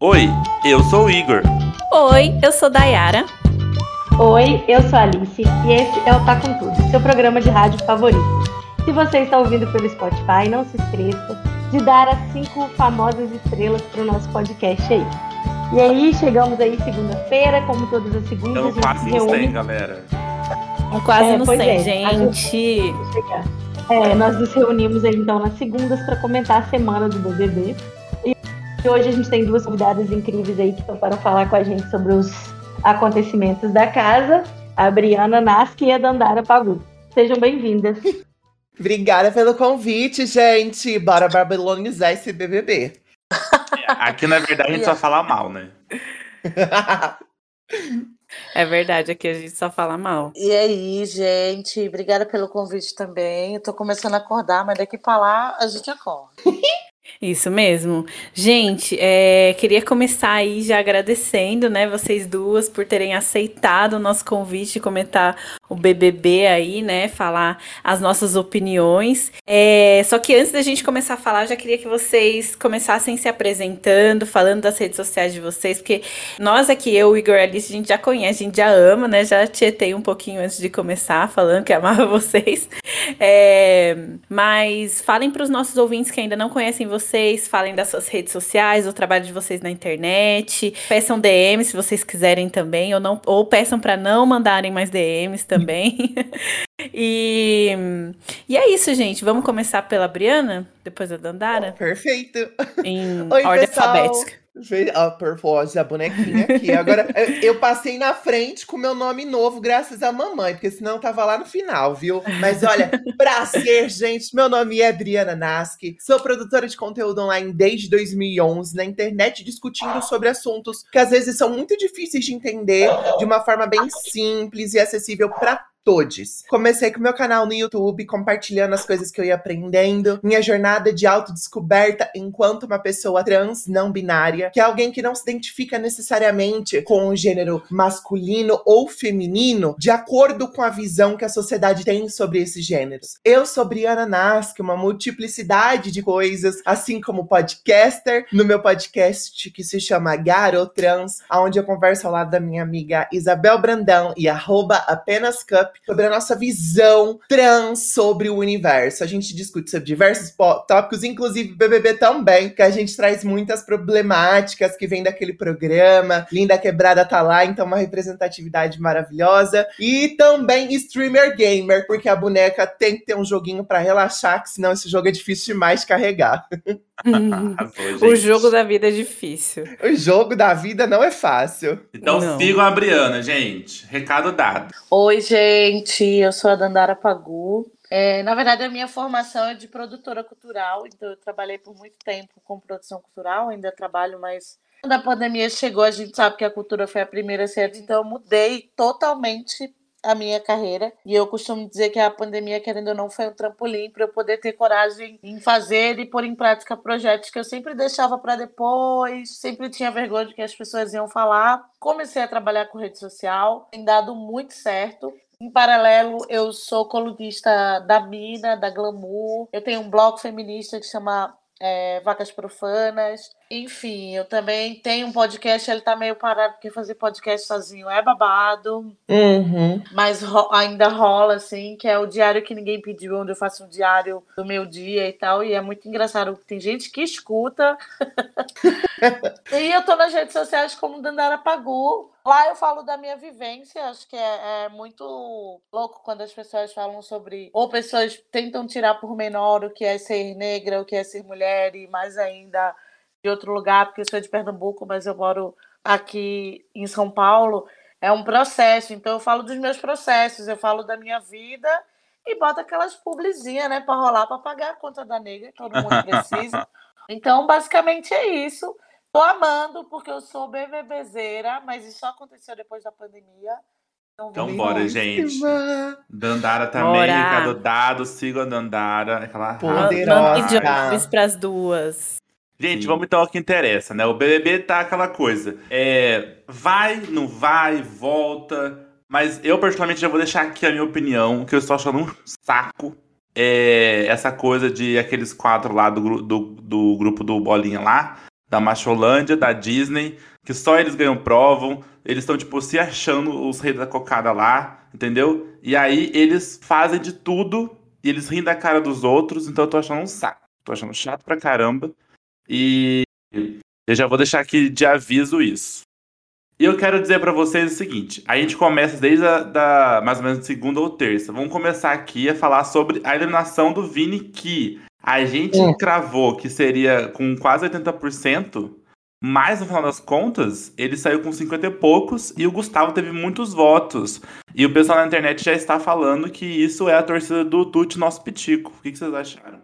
Oi, eu sou o Igor. Oi, eu sou Dayara. Oi, eu sou a Alice e esse é o Tá Com Tudo, seu programa de rádio favorito. Se você está ouvindo pelo Spotify, não se esqueça de dar as cinco famosas estrelas para o nosso podcast aí. E aí, chegamos aí segunda-feira, como todas as segundas. Estamos quase no 100, galera. Quase É, no pois 100, é. gente. É, nós nos reunimos aí então nas segundas para comentar a semana do BBB. E hoje a gente tem duas convidadas incríveis aí que estão para falar com a gente sobre os acontecimentos da casa, a Briana Nasky e a Dandara Pagu. Sejam bem-vindas. Obrigada pelo convite, gente. Bora babilonizar esse BBB. Aqui, na verdade, a gente só fala mal, né? É verdade, aqui a gente só fala mal. E aí, gente, obrigada pelo convite também. Eu tô começando a acordar, mas daqui pra lá a gente acorda. Isso mesmo. Gente, é, queria começar aí já agradecendo, né, vocês duas por terem aceitado o nosso convite de comentar o BBB aí, né, falar as nossas opiniões. É, só que antes da gente começar a falar, eu já queria que vocês começassem se apresentando, falando das redes sociais de vocês, porque nós aqui, eu, Igor e Alice, a gente já conhece, a gente já ama, né, já tietei um pouquinho antes de começar, falando que amava vocês. É, mas falem para os nossos ouvintes que ainda não conhecem vocês, falem das suas redes sociais, do trabalho de vocês na internet, peçam DM se vocês quiserem também, ou, não, ou peçam para não mandarem mais DMs também. e, e é isso, gente. Vamos começar pela Briana, depois a Dandara, Perfeito. em Oi, ordem pessoal. alfabética. Ve- Ah, perfeito, a bonequinha aqui. Agora, eu- passei na frente com meu nome novo, graças à mamãe, porque senão eu tava lá no final, viu? Mas olha, prazer, gente. Meu nome é Briana Nasky. Sou produtora de conteúdo online desde 2011, na internet, discutindo sobre assuntos que às vezes são muito difíceis de entender de uma forma bem simples e acessível pra todos. Comecei com meu canal no YouTube, compartilhando as coisas que eu ia aprendendo, minha jornada de autodescoberta enquanto uma pessoa trans não binária, que é alguém que não se identifica necessariamente com o gênero masculino ou feminino, de acordo com a visão que a sociedade tem sobre esses gêneros. Eu sou Briana Nasky, uma multiplicidade de coisas, assim como podcaster, no meu podcast que se chama Garotrans, onde eu converso ao lado da minha amiga Isabel Brandão e arroba apenas cup sobre a nossa visão trans sobre o universo. A gente discute sobre diversos tópicos, inclusive BBB também, que a gente traz muitas problemáticas que vem daquele programa. Linda Quebrada tá lá, então uma representatividade maravilhosa. E também streamer gamer, porque a boneca tem que ter um joguinho pra relaxar, que senão esse jogo é difícil demais de carregar. Arrasou, o jogo da vida é difícil. O jogo da vida não é fácil. Então Não. sigam a Briana, gente. Recado dado. Oi, gente, eu sou a Dandara Pagu. É, na verdade, a minha formação é de produtora cultural, então eu trabalhei por muito tempo com produção cultural, ainda trabalho, mas quando a pandemia chegou, a gente sabe que a cultura foi a primeira a ser, então eu mudei totalmente a minha carreira. E eu costumo dizer que a pandemia, querendo ou não, foi um trampolim para eu poder ter coragem em fazer e pôr em prática projetos que eu sempre deixava para depois, sempre tinha vergonha de que as pessoas iam falar. Comecei a trabalhar com rede social, tem dado muito certo. Em paralelo, eu sou colunista da Mina, da Glamour. Eu tenho um blog feminista que chama é, Vacas Profanas. Enfim, eu também tenho um podcast, ele tá meio parado, porque fazer podcast sozinho é babado. Uhum. Mas ro- ainda rola, assim, que é o diário que ninguém pediu, onde eu faço um diário do meu dia e tal. E é muito engraçado, tem gente que escuta. e eu tô nas redes sociais como Dandara Pagu. Lá eu falo da minha vivência, acho que é, é muito louco quando as pessoas falam sobre. Ou pessoas tentam tirar por menor o que é ser negra, o que é ser mulher, e mais ainda de outro lugar, porque eu sou de Pernambuco, mas eu moro aqui em São Paulo é um processo. Então eu falo dos meus processos, eu falo da minha vida e boto aquelas publizinhas, né, para rolar para pagar a conta da nega, que todo mundo precisa. Então, basicamente é isso. Tô amando porque eu sou BBBzeira, mas isso só aconteceu depois da pandemia. Então, Então vamos bora, lá. gente. Dandara também, Bora. recado dado. Sigam a Dandara. Aquela. Poderosa. Jobs pras duas. Gente, Sim. vamos então ao que interessa, né? O BBB tá aquela coisa. É, vai, não vai, volta. Mas eu, particularmente, já vou deixar aqui a minha opinião, que eu estou achando um saco. É essa coisa de aqueles quatro lá do, do, do grupo do Bolinha lá. da Macholândia, da Disney, que só eles ganham provam. Eles estão, tipo, se achando os reis da cocada lá, entendeu? E aí eles fazem de tudo e eles riem da cara dos outros, então eu tô achando um saco. Tô achando chato pra caramba. E eu já vou deixar aqui de aviso isso. E eu quero dizer para vocês o seguinte: a gente começa desde a, da mais ou menos segunda ou terça. Vamos começar aqui a falar sobre a eliminação do Vini, que a gente hum. cravou que seria com quase 80%, mas no final das contas, ele saiu com 50 e poucos e o Gustavo teve muitos votos. E o pessoal na internet já está falando que isso é a torcida do Tuti Nosso Pitico. O que, que vocês acharam?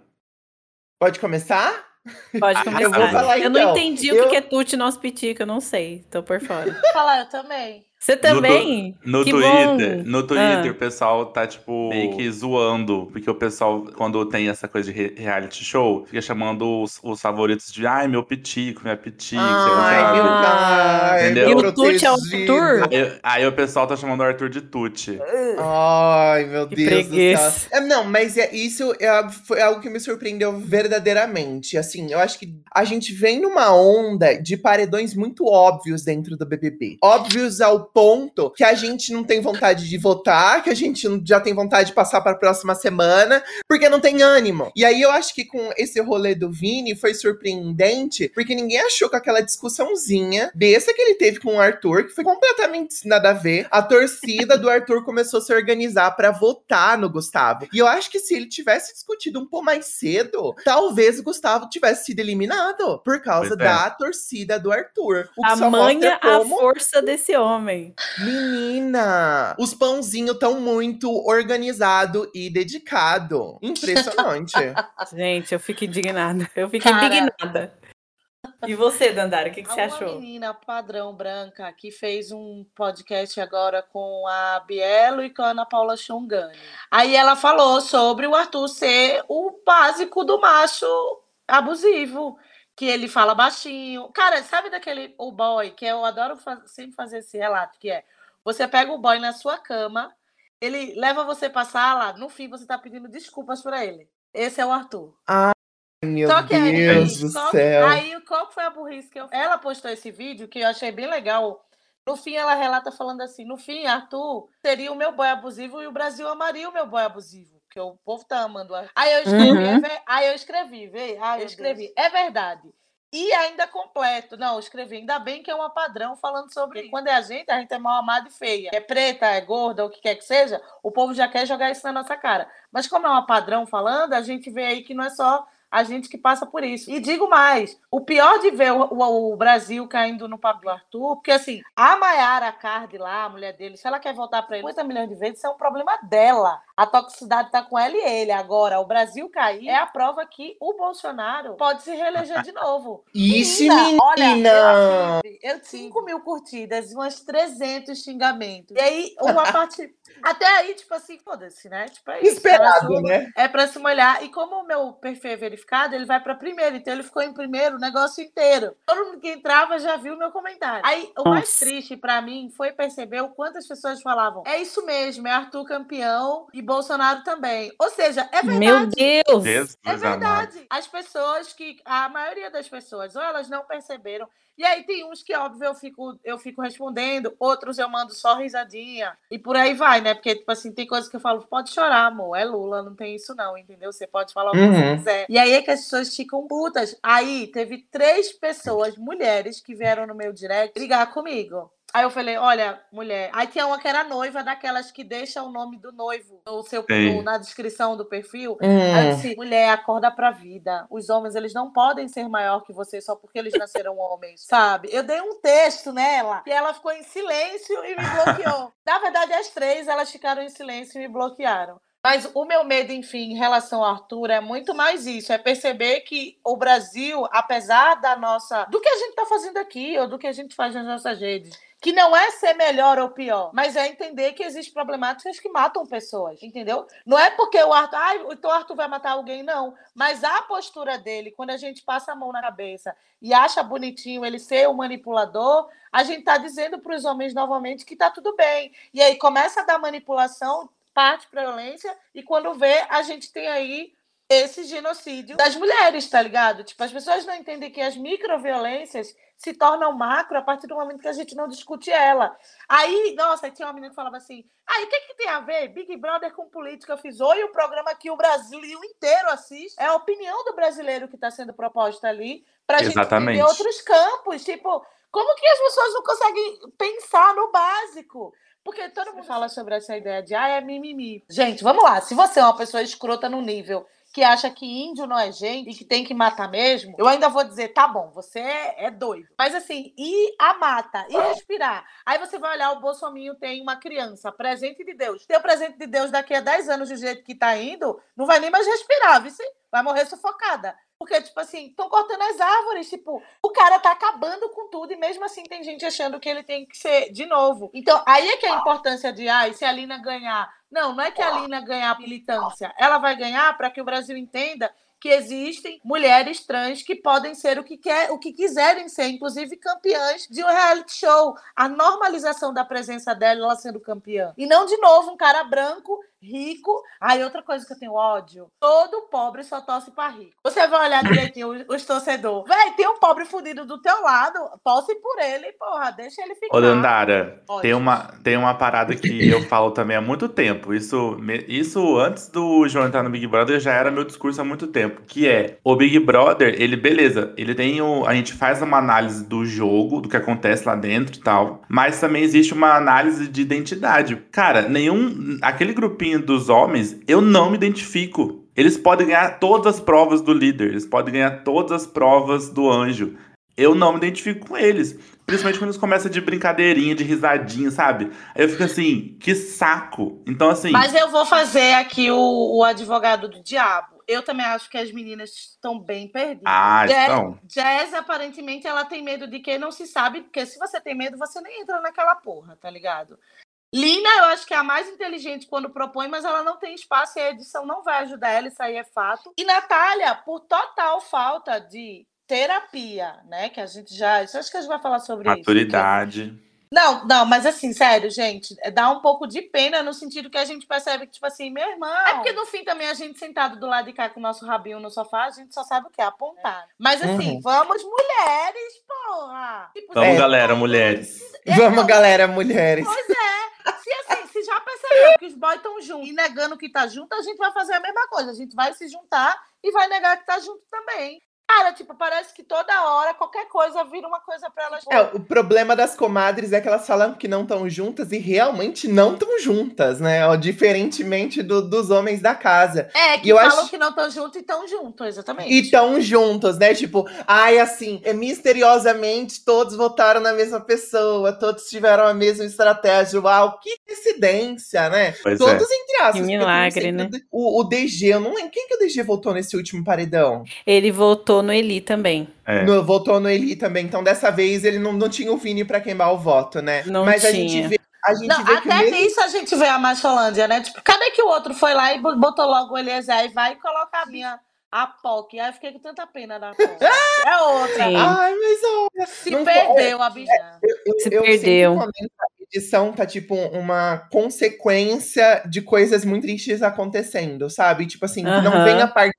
Pode começar? Pode começar. Eu, vou falar, eu então. não entendi eu... o que é Tuti Nosso Pitico, eu não sei. Tô por fora. Falar, eu também. Você também? No, no Twitter, bom. no Twitter ah. o pessoal tá, tipo, meio que zoando. Porque o pessoal, quando tem essa coisa de reality show, fica chamando os, os favoritos de ai, meu pitico, minha pitico. Ai, meu pai. Entendeu? E o Tuti é o Arthur? Aí, aí, o pessoal tá chamando o Arthur de Tuti. Ai, meu que Deus preguiça. do céu. É, não, mas é, isso é, foi algo que me surpreendeu verdadeiramente. Assim, eu acho que a gente vem numa onda de paredões muito óbvios dentro do BBB. Óbvios ao ponto que a gente não tem vontade de votar, que a gente já tem vontade de passar para a próxima semana, porque não tem ânimo. E aí eu acho que com esse rolê do Vini foi surpreendente, porque ninguém achou que aquela discussãozinha besta que ele teve com o Arthur, que foi completamente nada a ver, a torcida do Arthur começou a se organizar para votar no Gustavo. E eu acho que se ele tivesse discutido um pouco mais cedo, talvez o Gustavo tivesse sido eliminado por causa é. da torcida do Arthur. O que Tamanha como... a força desse homem. Menina, os pãozinhos estão muito organizado e dedicado. Impressionante. Gente, eu fico indignada. Eu fico Cara, indignada. E você, Dandara, o que, que você achou? Uma menina padrão branca que fez um podcast agora com a Bielo e com a Ana Paula Xongani. Aí ela falou sobre o Arthur ser o básico do macho abusivo que ele fala baixinho. Cara, sabe daquele o boy que eu adoro sempre fazer esse relato, que é você pega o boy na sua cama, ele leva você pra sala, no fim você tá pedindo desculpas para ele. Esse é o Arthur. Ai, meu só que Deus aí, do só, céu. Aí, qual foi a burrice que eu Ela postou esse vídeo que eu achei bem legal. No fim, ela relata falando assim: no fim, Arthur seria o meu boy abusivo e o Brasil amaria o meu boy abusivo porque o povo tá amando. Aí eu escrevi, uhum. é aí eu escrevi, vê? Aí eu escrevi, é verdade. E ainda completo. Não, eu escrevi, ainda bem que é uma padrão falando sobre isso. Quando é a gente, a gente é mal amada e feia. É preta, é gorda, o que quer que seja, o povo já quer jogar isso na nossa cara. Mas como é uma padrão falando, a gente vê aí que não é só a gente que passa por isso. E digo mais, o pior de ver o, o, o Brasil caindo no Pablo Arthur, porque assim, a Maiara Card lá, a mulher dele, se ela quer voltar para ele 50 milhões de vezes, isso é um problema dela. A toxicidade tá com ela e ele. Agora, o Brasil cair é a prova que o Bolsonaro pode se reeleger de novo. Isso, menina! menina. Olha, eu, eu 5 mil curtidas e umas 300 xingamentos. E aí, uma parte... Até aí, tipo assim, foda-se, né? Tipo, é isso. Esperado, né? É pra se molhar. E como o meu perfil é verificado, verificado, ele vai para primeiro. Então ele ficou em primeiro o negócio inteiro. Todo mundo que entrava já viu o meu comentário. Aí o mais triste para mim foi perceber o quanto as pessoas falavam: é isso mesmo, é Arthur campeão e Bolsonaro também. Ou seja, é verdade. Meu Deus! Deus é verdade. As pessoas que. A maioria das pessoas, ou elas não perceberam, e aí tem uns que, óbvio, eu fico, eu fico respondendo, outros eu mando só risadinha. E por aí vai, né? Porque, tipo assim, tem coisas que eu falo, pode chorar, amor. É Lula, não tem isso, não, entendeu? Você pode falar o que uhum. você quiser. E aí é que as pessoas ficam putas. Aí teve três pessoas, mulheres, que vieram no meu direct brigar comigo. Aí eu falei, olha, mulher. Aí tinha uma que era noiva, daquelas que deixa o nome do noivo no seu, no, na descrição do perfil. Hum. Aí eu disse, mulher, acorda pra vida. Os homens, eles não podem ser maior que você só porque eles nasceram homens, sabe? Eu dei um texto nela e ela ficou em silêncio e me bloqueou. Na verdade, as três, elas ficaram em silêncio e me bloquearam. Mas o meu medo, enfim, em relação ao Arthur é muito mais isso, é perceber que o Brasil, apesar da nossa, do que a gente está fazendo aqui ou do que a gente faz nas nossas redes, que não é ser melhor ou pior, mas é entender que existem problemáticas que matam pessoas, entendeu? Não é porque o Arthur, ah, então o Arthur vai matar alguém, não. Mas a postura dele, quando a gente passa a mão na cabeça e acha bonitinho ele ser o manipulador, a gente está dizendo para os homens novamente que está tudo bem. E aí começa a dar manipulação, parte para violência, e quando vê, a gente tem aí esse genocídio das mulheres, tá ligado? Tipo, as pessoas não entendem que as microviolências se tornam macro a partir do momento que a gente não discute ela. Aí, nossa, tinha uma menina que falava assim: aí, o que, que tem a ver Big Brother com política? Eu fiz oi, o programa que o Brasil inteiro assiste. É a opinião do brasileiro que está sendo proposta ali para gente entender outros campos. Tipo, como que as pessoas não conseguem pensar no básico? Porque todo mundo fala sobre essa ideia de ah, é mimimi. Gente, vamos lá. Se você é uma pessoa escrota no nível que acha que índio não é gente e que tem que matar mesmo, eu ainda vou dizer, tá bom, você é, doido. Mas assim, e a mata, e respirar. Aí você vai olhar, o Bolsonaro tem uma criança, presente de Deus. Tem o presente de Deus daqui a 10 anos, do jeito que tá indo, não vai nem mais respirar, viu? Vai morrer sufocada. Porque, tipo assim, estão cortando as árvores. Tipo, o cara tá acabando com tudo e mesmo assim tem gente achando que ele tem que ser de novo. Então, aí é que é a importância de, ai, se a Lina ganhar. Não, não é que a Lina ganhar militância. Ela vai ganhar para que o Brasil entenda que existem mulheres trans que podem ser o que, quer, o que quiserem ser, inclusive campeãs de um reality show. A normalização da presença dela, ela sendo campeã. E não, de novo, um cara branco rico. Aí, outra coisa que eu tenho ódio: todo pobre só torce pra rico. Você vai olhar direitinho os, os torcedores. Véi, tem um pobre fudido do teu lado, torce por ele, porra, deixa ele ficar. Ô, Dandara, tem uma, tem uma parada que eu falo também há muito tempo. Isso, isso antes do João entrar no Big Brother já era meu discurso há muito tempo. Que é: o Big Brother, ele, beleza, ele tem o. A gente faz uma análise do jogo, do que acontece lá dentro e tal. Mas também existe uma análise de identidade. Cara, nenhum. Aquele grupinho dos homens, eu não me identifico. Eles podem ganhar todas as provas do líder, eles podem ganhar todas as provas do anjo. Eu não me identifico com eles. Principalmente quando eles começam de brincadeirinha, de risadinha, sabe? Aí eu fico assim, que saco. Então, assim. Mas eu vou fazer aqui o, o advogado do diabo. Eu também acho que as meninas estão bem perdidas. Ah, Jazz, estão. Jazz, aparentemente, ela tem medo de quem não se sabe, porque se você tem medo, você nem entra naquela porra, tá ligado? Lina, eu acho que é a mais inteligente quando propõe, mas ela não tem espaço e a edição não vai ajudar ela, isso aí é fato. E Natália, por total falta de terapia, né? Que a gente já. Acho que a gente vai falar sobre Maturidade. isso. Maturidade. Não, não, mas assim, sério, gente, é, dá um pouco de pena no sentido que a gente percebe que, tipo assim, meu irmão. É porque no fim também a gente sentado do lado de cá com o nosso rabinho no sofá, a gente só sabe o que? Apontar. Mas assim, uhum. vamos mulheres, porra! Tipo, vamos, é, galera, mulheres. É, vamos, galera, mulheres. Pois é. Se assim, se já percebeu que os boys estão juntos e negando que tá junto, a gente vai fazer a mesma coisa. A gente vai se juntar e vai negar que tá junto também. Cara, tipo, parece que toda hora qualquer coisa vira uma coisa para elas. É, o problema das comadres é que elas falam que não estão juntas e realmente não estão juntas, né? Ó, diferentemente do, dos homens da casa. É, que e falam acho... que não estão juntos e estão juntos, exatamente. E estão juntos, né? Tipo, ai, assim, é, misteriosamente todos votaram na mesma pessoa, todos tiveram a mesma estratégia. Uau, que coincidência, né? Pois todos é. entre aspas. Que milagre, né? O, o DG, eu não lembro. Quem que o DG votou nesse último paredão? Ele votou no Eli também. É. No, votou no Eli também. Então, dessa vez, ele não, não tinha o Vini para queimar o voto, né? Não Mas tinha. a gente vê. A gente não, vê até mesmo... nisso a gente vê a Macholândia, né? Tipo, cadê que o outro foi lá e botou logo o Eliezer e vai colocar a minha a POC. Aí eu fiquei com tanta pena da POC. é outra. Sim. Ai, mas olha. Se perdeu a bicha. Se perdeu. A edição tá tipo uma consequência de coisas muito tristes acontecendo, sabe? Tipo assim, uh -huh. não vem a parte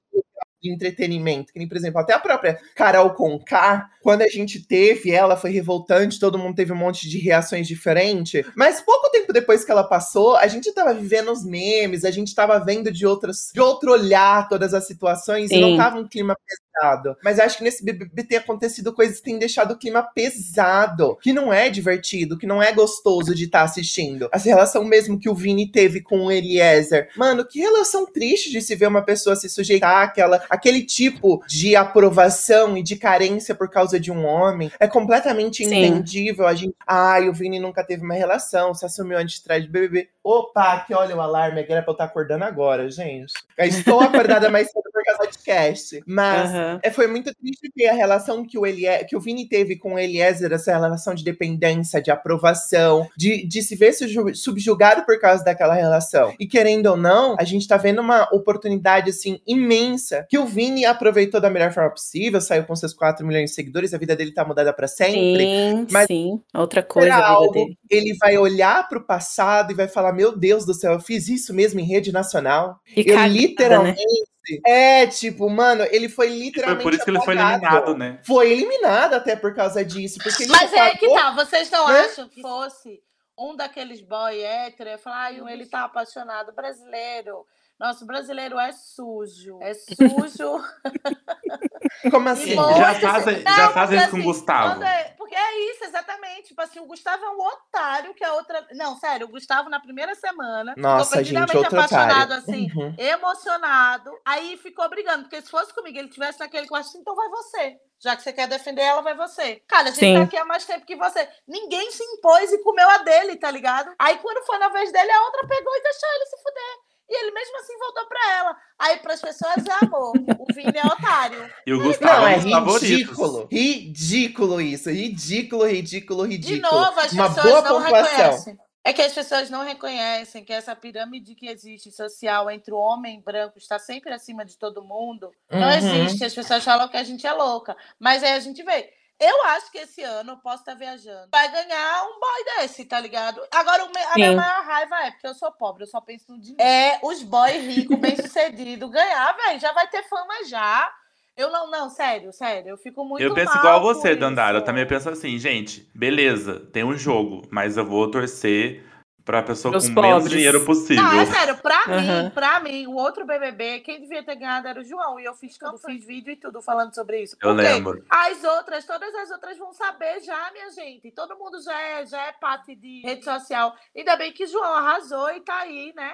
de entretenimento. Que nem, por exemplo, até a própria Carol Conká, quando a gente teve ela, foi revoltante, todo mundo teve um monte de reações diferentes. Mas pouco tempo depois que ela passou, a gente tava vivendo os memes, a gente tava vendo de outras, de outro olhar todas as situações Sim. e não tava um clima pesado. Mas acho que nesse BBB tem acontecido coisas que têm deixado o clima pesado, que não é divertido, que não é gostoso de estar tá assistindo. Essa relação mesmo que o Vini teve com o Eliezer. Mano, que relação triste de se ver uma pessoa se sujeitar àquela, aquele tipo de aprovação e de carência por causa de um homem, é completamente entendível. A gente, ai, o Vini nunca teve uma relação, se assumiu antes de trás de BBB. Opa, que olha o alarme, era pra eu estar acordando agora, gente. Eu estou acordada mais cedo por causa do podcast. Mas uhum. É, foi muito triste ver a relação que o, Elie, que o Vini teve com o Eliezer, essa relação de dependência, de aprovação, de, de se ver subjugado por causa daquela relação. E querendo ou não, a gente tá vendo uma oportunidade, assim, imensa, que o Vini aproveitou da melhor forma possível, saiu com seus 4 milhões de seguidores, a vida dele tá mudada para sempre. Sim, mas sim. Outra coisa a vida algo, dele. Ele vai olhar pro passado e vai falar: Meu Deus do céu, eu fiz isso mesmo em rede nacional. E eu cagada, literalmente. Né? É, tipo, mano, ele foi literalmente. Foi por isso que ele foi eliminado, né? Foi eliminado até por causa disso. Porque ele Mas é que tá, vocês não né? acham que fosse um daqueles boy hétero ia falar, ele tá apaixonado, brasileiro. Nossa, o brasileiro é sujo. É sujo. Como assim? muito- Já fazem- Não, já fazem isso com o Gustavo. é- porque é isso, exatamente. Tipo assim, o Gustavo é um otário que a outra. Não, sério, o Gustavo na primeira semana Nossa, ficou gente, outro apaixonado, otário. assim, Uhum. emocionado. Aí ficou brigando, porque se fosse comigo, ele tivesse naquele quarto, assim, então vai você. Já que você quer defender ela, vai você. Cara, a gente Sim. tá aqui há mais tempo que você. Ninguém se impôs e comeu a dele, tá ligado? Aí quando foi na vez dele, a outra pegou e deixou ele se fuder. E ele mesmo assim voltou pra ela. Aí pras pessoas é amor. O Vini é otário. E o Gustavo Não, é é um dos favoritos. ridículo. Ridículo isso. Ridículo, ridículo, De ridículo. novo, as Uma pessoas boa não pontuação. reconhecem. É que as pessoas não reconhecem que essa pirâmide que existe social entre o homem branco está sempre acima de todo mundo. Não Uhum. existe. As pessoas falam que a gente é louca. Mas aí a gente vê. Eu acho que esse ano eu posso estar viajando. Vai ganhar um boy desse, tá ligado? Agora, a minha Sim. maior raiva é porque eu sou pobre, eu só penso no dinheiro. É os boy ricos, bem-sucedidos, ganhar, velho. Já vai ter fama já. Eu não, não, sério, sério. Eu fico muito Eu penso mal igual a você, Dandara. Eu também penso assim, gente, beleza, tem um jogo, mas eu vou torcer pra pessoa Pros com menos pobres. dinheiro possível. Não, é sério, pra Aham. mim, pra mim, o outro BBB, quem devia ter ganhado era o João. E eu fiz tudo, fiz vídeo e tudo falando sobre isso. Eu Por quê? lembro. As outras, todas as outras vão saber já, minha gente. Todo mundo já é, já é parte de rede social. Ainda bem que João arrasou e tá aí, né?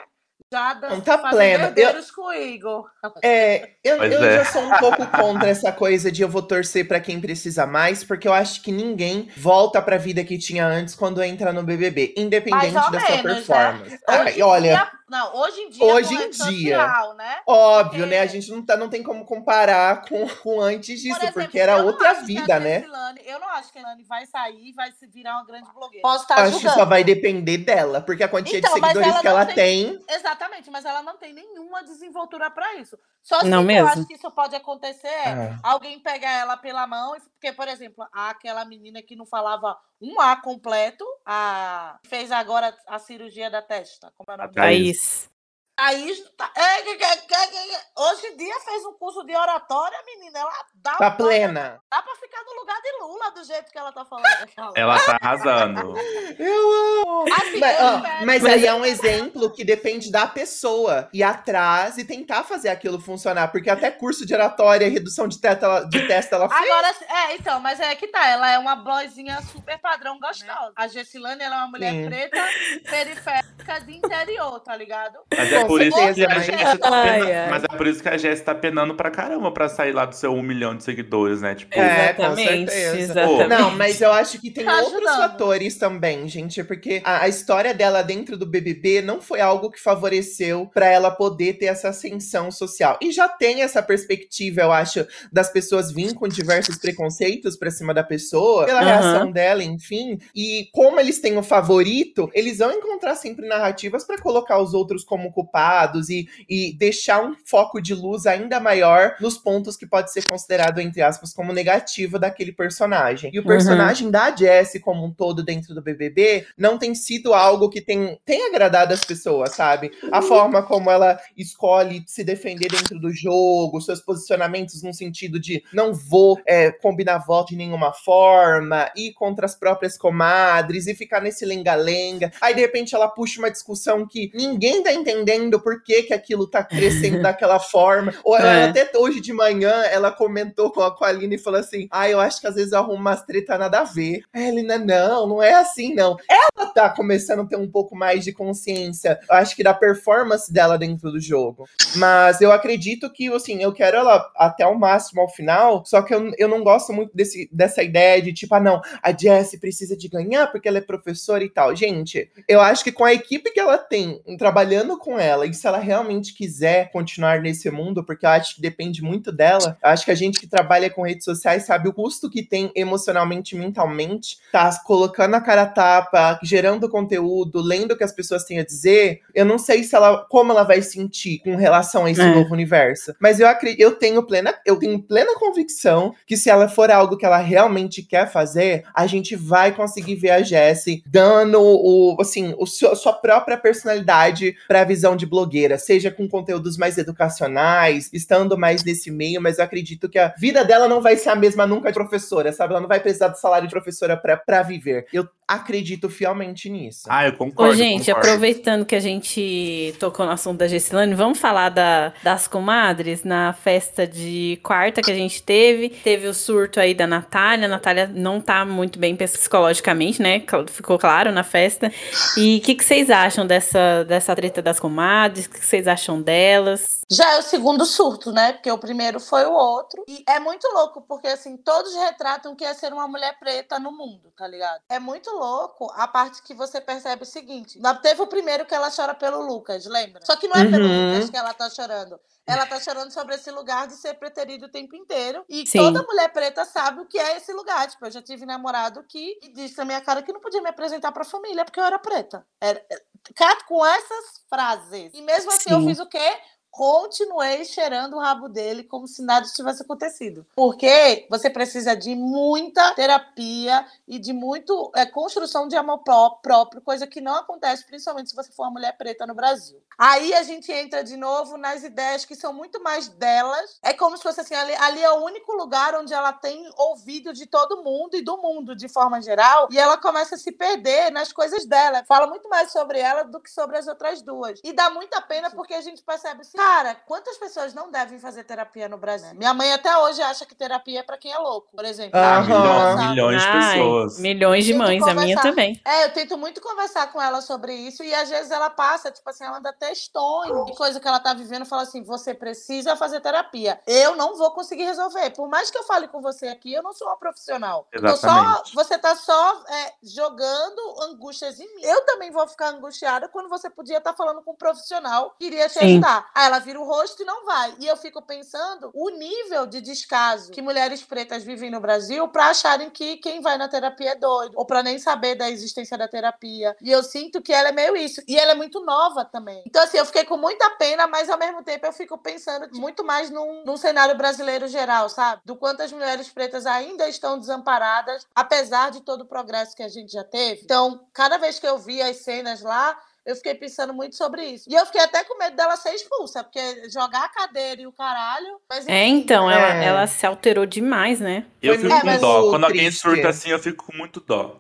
Já Não, tá pleno. herdeiros com o Igor. É, eu, Pois eu é. já sou um pouco contra essa coisa de eu vou torcer pra quem precisa mais, porque eu acho que ninguém volta pra vida que tinha antes quando entra no BBB, independente Mais ou da sua menos, né? performance. Ai, em olha, dia- não, hoje em dia, Hoje em rede dia. social, né? óbvio, porque- né? A gente não, tá, não tem como comparar com, com antes disso, Por exemplo, porque era outra vida, né? Jessilane- eu não acho que a Elane vai sair e vai se virar uma grande blogueira. Posso estar Acho que só vai depender dela, porque a quantia Então, de seguidores ela que ela tem- tem. Exatamente, mas ela não tem nenhuma desenvoltura pra isso. Só se Não eu mesmo. acho que isso pode acontecer é alguém pegar ela pela mão, porque, por exemplo, aquela menina que não falava um A completo, a fez agora a cirurgia da testa. Como é o nome A dela? Thaís. Thaís, tá- hoje em dia fez um curso de oratória, menina. Ela dá, Tá plena. dá pra ficar no lugar de Lula do jeito que ela tá falando. Ela tá arrasando. Eu amo! Assim, Mas, eu ó, mas aí é um exemplo que depende da pessoa ir atrás e tentar fazer aquilo funcionar. Porque até curso de oratória e redução de, teta, ela- de testa ela fez. Agora, é, então, mas é que tá. Ela é uma boizinha super padrão gostosa. A Gessilane, ela é uma mulher Sim. preta, periférica de interior, tá ligado? Mas é Por isso que a mas- Jess tá penando, mas é por isso que a Jess tá penando pra caramba pra sair lá do seu um milhão de seguidores, né? Tipo, É, com Exatamente, certeza. exatamente. Não, mas eu acho que tem Tá outros ajudando. fatores também, gente, porque a, a história dela dentro do BBB não foi algo que favoreceu pra ela poder ter essa ascensão social. E já tem essa perspectiva, eu acho, das pessoas virem com diversos preconceitos pra cima da pessoa, pela Aham. reação dela, enfim. E como eles têm o favorito, eles vão encontrar sempre narrativas pra colocar os outros como culpados e, e deixar um foco de luz ainda maior nos pontos que pode ser considerado, entre aspas, como negativo daquele personagem. E o Uhum. personagem da Jessie como um todo dentro do BBB não tem sido algo que tem, tem agradado as pessoas, sabe? A forma como ela escolhe se defender dentro do jogo, seus posicionamentos no sentido de não vou é, combinar voto de nenhuma forma, ir contra as próprias comadres e ficar nesse lenga-lenga. Aí, de repente, ela puxa uma discussão que ninguém tá entendendo por que, que aquilo tá crescendo daquela forma. Ou ela, É. até hoje de manhã, ela comentou com a, com a Aline e falou assim: Ah, eu acho que às vezes eu arrumo umas treta nada a ver. A Aline, não, não é assim, não. Ela tá começando a ter um pouco mais de consciência, eu acho que da performance dela dentro do jogo. Mas eu acredito que, assim, eu quero ela até o máximo ao final, só que eu, eu não gosto muito desse, dessa ideia de tipo, ah, não, a Jessie precisa de ganhar porque ela é professora e tal. Gente, eu acho que com a equipe que ela tem, trabalhando com ela, e se ela realmente quiser continuar nesse mundo, porque eu acho que depende muito dela, eu acho que a gente que trabalha com redes sociais sabe o custo que tem emocionalmente, mentalmente, tá colocando a cara a tapa, gerando conteúdo, lendo o que as pessoas têm a dizer. Eu não sei se ela, como ela vai sentir com relação a esse É. novo universo. Mas eu acredito, eu tenho plena, eu tenho plena convicção que se ela for algo que ela realmente quer fazer, a gente vai conseguir ver a Jessie dando o, assim, o seu, a sua própria personalidade para a visão de blogueira, seja com conteúdos mais educacionais, estando mais nesse meio, mas eu acredito que a vida dela não vai ser a mesma nunca de professora, sabe? Ela não vai precisar do salário de professora para viver. Eu acredito fielmente nisso. Ah, eu concordo. Ô, gente, concordo. aproveitando que a gente tocou no assunto da Gessilane, vamos falar da, das comadres na festa de quarta que a gente teve. Teve o surto aí da Natália. A Natália não tá muito bem psicologicamente, né? Ficou claro na festa. E o que, que vocês acham dessa, dessa treta das comadres? O que, vocês acham delas? Já é o segundo surto, né? Porque o primeiro foi o outro. E é muito louco, porque assim, todos retratam que é ser uma mulher preta no mundo, tá ligado? É muito louco a parte que você percebe o seguinte: teve o primeiro que ela chora pelo Lucas, lembra? Só que não é pelo Uhum. Lucas que ela tá chorando. Ela tá chorando sobre esse lugar de ser preterido o tempo inteiro. E Sim. toda mulher preta sabe o que é esse lugar. Tipo, eu já tive namorado que disse na minha cara que não podia me apresentar pra família porque eu era preta. Era, Cato com essas frases. E mesmo assim eu Sim. fiz o quê? Continuei cheirando o rabo dele como se nada tivesse acontecido. Porque você precisa de muita terapia e de muito é, construção de amor pró- próprio, coisa que não acontece, principalmente se você for uma mulher preta no Brasil. Aí a gente entra de novo nas ideias que são muito mais delas. É como se fosse assim: ali, ali é o único lugar onde ela tem ouvido de todo mundo e do mundo de forma geral. E ela começa a se perder nas coisas dela. Fala muito mais sobre ela do que sobre as outras duas. E dá muita pena porque a gente percebe assim, cara, quantas pessoas não devem fazer terapia no Brasil? Minha mãe até hoje acha que terapia é pra quem é louco, por exemplo. Ah, milhões, milhões de Ai, pessoas. milhões de mães, a minha conversar. também. É, eu tento muito conversar com ela sobre isso e às vezes ela passa, tipo assim, ela manda textões de coisa que ela tá vivendo, fala assim: você precisa fazer terapia. Eu não vou conseguir resolver. Por mais que eu fale com você aqui, eu não sou uma profissional. Tô só, Exatamente. você tá só é, jogando angústias em mim. Eu também vou ficar angustiada quando você podia estar falando com um profissional que iria te Sim. ajudar. Aí ela vira o rosto e não vai. E eu fico pensando o nível de descaso que mulheres pretas vivem no Brasil para acharem que quem vai na terapia é doido, ou para nem saber da existência da terapia. E eu sinto que ela é meio isso. E ela é muito nova também. Então, assim, eu fiquei com muita pena, mas ao mesmo tempo eu fico pensando muito mais num, num cenário brasileiro geral, sabe? Do quanto as mulheres pretas ainda estão desamparadas, apesar de todo o progresso que a gente já teve. Então, cada vez que eu vi as cenas lá, eu fiquei pensando muito sobre isso. E eu fiquei até com medo dela ser expulsa, porque jogar a cadeira e o caralho. Mas, É, enfim, então, né? ela, É. ela se alterou demais, né? Eu Foi fico É, com dó. Quando alguém triste- surta assim, eu fico com muito dó.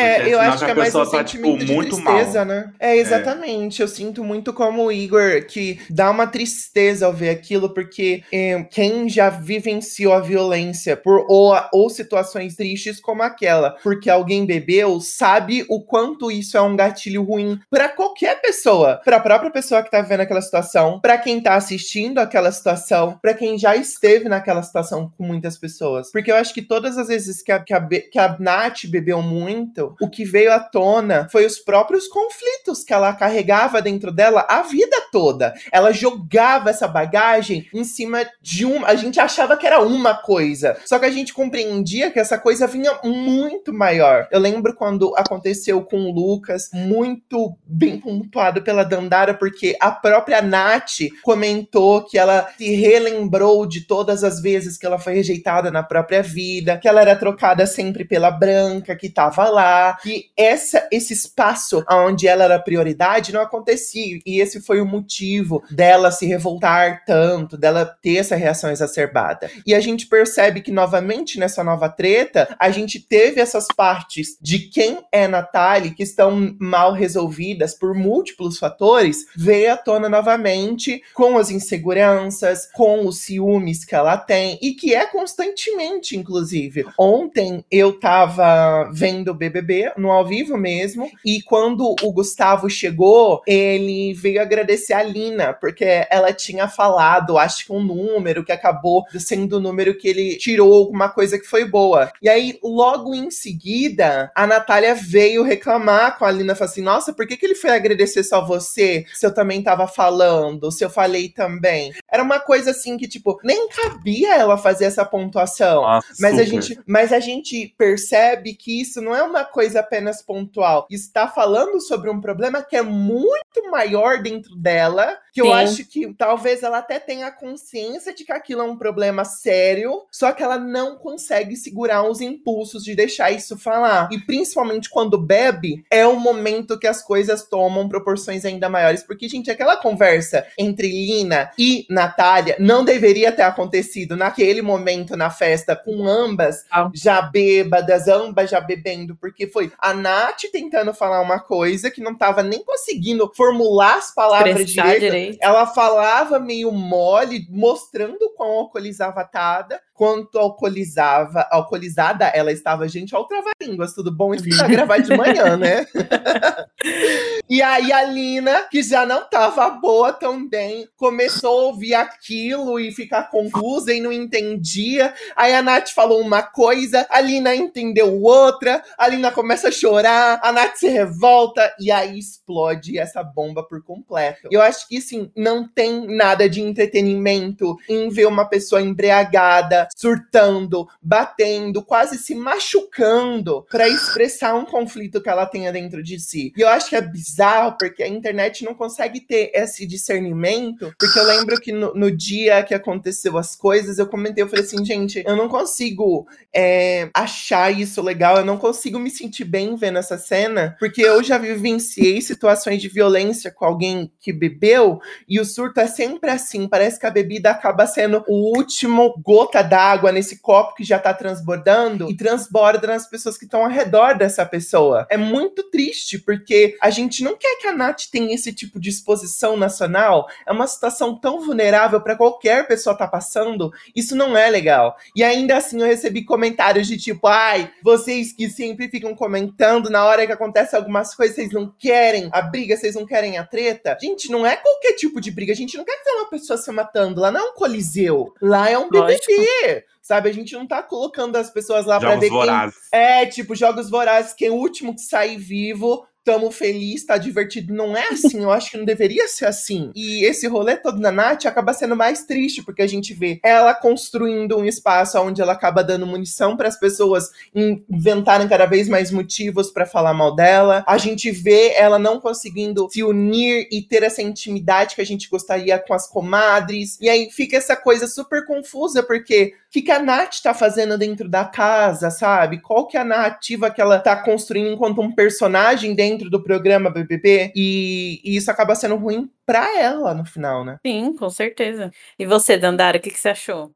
É, eu acho que é a mais um tá, tipo, sentimento de muito tristeza, mal. né? É, exatamente. Eu sinto muito como o Igor, que dá uma tristeza ao ver aquilo, porque eh, quem já vivenciou a violência por ou, ou situações tristes como aquela, porque alguém bebeu, sabe o quanto isso é um gatilho ruim pra qualquer pessoa, Pra própria pessoa que tá vendo aquela situação, pra quem tá assistindo aquela situação, pra quem já esteve naquela situação com muitas pessoas. Porque eu acho que todas as vezes que a, que a, que a Nath bebeu muito, o que veio à tona foi os próprios conflitos que ela carregava dentro dela a vida toda. Ela jogava essa bagagem em cima de um. A gente achava que era uma coisa. Só que a gente compreendia que essa coisa vinha muito maior. Eu lembro quando aconteceu com o Lucas, muito bem pontuado pela Dandara, porque a própria Nath comentou que ela se relembrou de todas as vezes que ela foi rejeitada na própria vida, que ela era trocada sempre pela branca, que tava lá, que essa, esse espaço onde ela era prioridade não acontecia. E esse foi o motivo dela se revoltar tanto, dela ter essa reação exacerbada. E a gente percebe que, novamente, nessa nova treta, a gente teve essas partes de quem é Natália que estão mal resolvidas por múltiplos fatores, veio à tona novamente com as inseguranças, com os ciúmes que ela tem, e que é constantemente, inclusive. Ontem eu tava vendo o BBB, no ao vivo mesmo, e quando o Gustavo chegou, ele veio agradecer a Lina, porque ela tinha falado, acho que um número que acabou sendo o número que ele tirou alguma coisa que foi boa. E aí, logo em seguida, a Natália veio reclamar com a Lina, falou assim, nossa, por que, que ele foi agradecer só você, se eu também tava falando, se eu falei também? Era uma coisa assim que, tipo, nem cabia ela fazer essa pontuação. Nossa, Mas a, gente, mas a gente percebe que isso não é uma coisa apenas pontual. Está falando sobre um problema que é muito maior dentro dela, que Sim. eu acho que talvez ela até tenha consciência de que aquilo é um problema sério, só que ela não consegue segurar os impulsos de deixar isso falar. E principalmente quando bebe, é o momento que as coisas tomam proporções ainda maiores. Porque, gente, aquela conversa entre Lina e Natália não deveria ter acontecido naquele momento na festa, com ambas ah. já bêbadas, ambas já bebendo, porque foi a Nath tentando falar uma coisa que não tava nem conseguindo formular as palavras direito. direito. Ela falava meio mole, mostrando quão alcoolizava Tada, quanto alcoolizava, alcoolizada ela estava, gente, ao trava-línguas, tudo bom? Isso pra gravar de manhã, né? e aí a Lina, que já não tava boa também, começou a ouvir aquilo e ficar confusa e não entendia. Aí a Nath falou uma coisa, a Lina entendeu outra, a Lina começa a chorar, a Nath se revolta e aí explode essa bomba por completo. Eu acho que, assim, não tem nada de entretenimento em ver uma pessoa embriagada, surtando, batendo, quase se machucando para expressar um conflito que ela tenha dentro de si. E eu acho que é bizarro porque a internet não consegue ter esse discernimento, porque eu lembro que no, no dia que aconteceu as coisas, eu comentei, eu falei assim, gente, eu não consigo é, achar isso legal, eu não consigo me sentir bem vendo essa cena, porque eu já vivenciei situações de violência com alguém que bebeu e o surto é sempre assim, parece que a bebida acaba sendo o último gota da água nesse copo que já tá transbordando e transborda nas pessoas que estão ao redor dessa pessoa. É muito triste, porque a gente não quer que a Nath tenha esse tipo de exposição nacional. É uma situação tão vulnerável para qualquer pessoa tá passando. Isso não é legal. E ainda assim eu recebi comentários de tipo, ai, vocês que sempre ficam comentando na hora que acontece algumas coisas, vocês não querem a briga, vocês não querem a treta. Gente, não é qualquer tipo de briga. A gente não quer ver uma pessoa se matando. Lá não é um coliseu. Lá é um BBB sabe? A gente não tá colocando as pessoas lá para ver vorazes. quem... É, tipo, jogos vorazes, quem é o último que sair vivo tamo feliz, tá divertido. Não é assim, eu acho que não deveria ser assim. E esse rolê todo da Nath acaba sendo mais triste, porque a gente vê ela construindo um espaço onde ela acaba dando munição para as pessoas inventarem cada vez mais motivos para falar mal dela. A gente vê ela não conseguindo se unir e ter essa intimidade que a gente gostaria com as comadres. E aí fica essa coisa super confusa, porque o que, que a Nath tá fazendo dentro da casa, sabe? Qual que é a narrativa que ela tá construindo enquanto um personagem dentro do programa BBB e, e isso acaba sendo ruim pra ela no final, né? Sim, com certeza. E você, Dandara, o que, que você achou?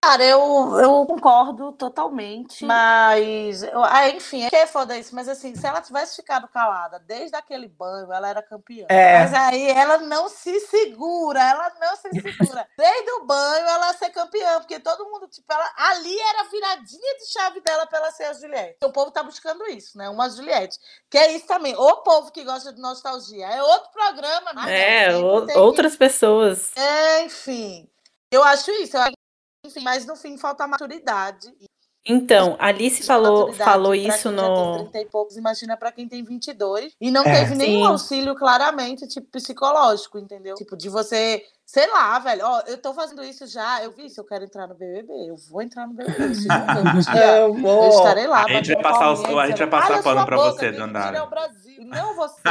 Cara, eu, eu concordo totalmente, mas, eu, ah, enfim, é que é foda isso, mas assim, se ela tivesse ficado calada desde aquele banho, ela era campeã. É. Mas aí ela não se segura, ela não se segura. Desde o banho ela ser campeã, porque todo mundo, tipo, ela, ali era a viradinha de chave dela pra ela ser a Juliette. O povo tá buscando isso, né? Uma Juliette. Que é isso também. O povo que gosta de nostalgia. É outro programa, né? É, outras que... pessoas. É, enfim. Eu acho isso. Eu acho enfim, mas no fim falta maturidade. Então, Alice falou, falou isso no. Tem 30 e poucos, imagina para quem tem 22 e não é, teve nenhum sim. auxílio claramente, tipo, psicológico, entendeu? Tipo, de você, sei lá, velho, ó, eu tô fazendo isso já, eu vi se eu quero entrar no BBB, eu vou entrar no BBB. Se eu, eu, eu estarei lá. A gente vai passar, os, a gente vai passar pano pra boca, você, Dandara. Brasil, não você,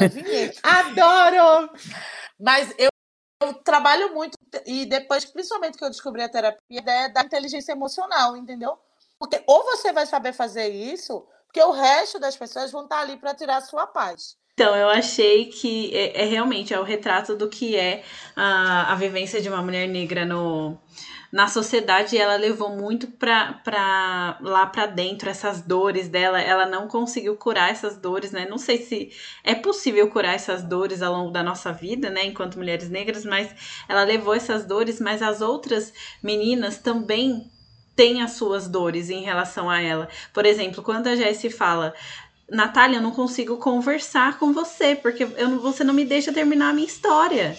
você Adoro! Mas eu eu trabalho muito, e depois, principalmente que eu descobri a terapia, a ideia da inteligência emocional, entendeu? Porque ou você vai saber fazer isso, porque o resto das pessoas vão estar ali para tirar a sua paz. Então, eu achei que é, é, realmente é o retrato do que é a, a vivência de uma mulher negra no, na sociedade ela levou muito para lá para dentro essas dores dela. Ela não conseguiu curar essas dores, né? Não sei se é possível curar essas dores ao longo da nossa vida, né? Enquanto mulheres negras, mas ela levou essas dores, mas as outras meninas também têm as suas dores em relação a ela. Por exemplo, quando a Jessie fala Natália, eu não consigo conversar com você, porque eu, você não me deixa terminar a minha história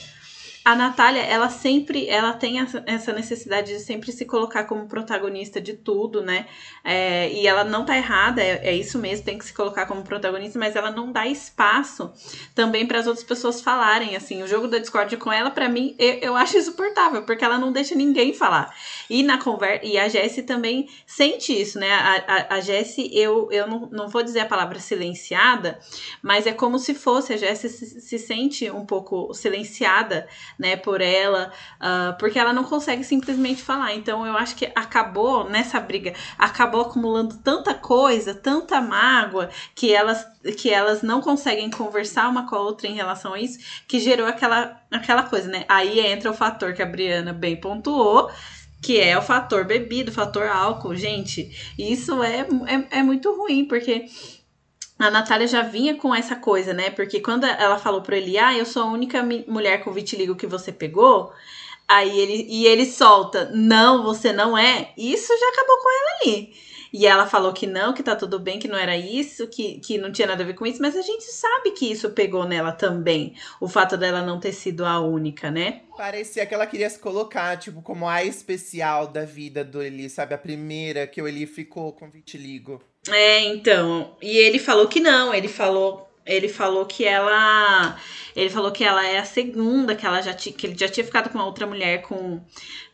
a Natália, ela sempre, ela tem essa necessidade de sempre se colocar como protagonista de tudo, né? É, e ela não tá errada, é, é, isso mesmo, tem que se colocar como protagonista, mas ela não dá espaço também para as outras pessoas falarem, assim. O jogo da Discord com ela, para mim, eu, eu, acho insuportável, porque ela não deixa ninguém falar. E na conversa, e a Jessie também sente isso, né? A, a, a Jessie, eu, eu não, não vou dizer a palavra silenciada, mas é como se fosse, a Jessie se, se sente um pouco silenciada né, por ela, uh, porque ela não consegue simplesmente falar. Então eu acho que acabou nessa briga, acabou acumulando tanta coisa, tanta mágoa, que elas, que elas não conseguem conversar uma com a outra em relação a isso, que gerou aquela, aquela coisa, né? Aí entra o fator que a Briana bem pontuou, que é o fator bebida, o fator álcool. Gente, isso é, é, é muito ruim, porque a Natália já vinha com essa coisa, né? Porque quando ela falou para ele, ah, eu sou a única mulher com vitiligo que você pegou, aí ele e ele solta, não, você não é. Isso já acabou com ela ali. E ela falou que não, que tá tudo bem, que não era isso, que, que não tinha nada a ver com isso, mas a gente sabe que isso pegou nela também. O fato dela não ter sido a única, né? Parecia que ela queria se colocar, tipo, como a especial da vida do Eli, sabe? A primeira que o Eli ficou com vitiligo. É, então. E ele falou que não, ele falou ele falou que ela ele falou que ela é a segunda que ela já que ele já tinha ficado com outra mulher com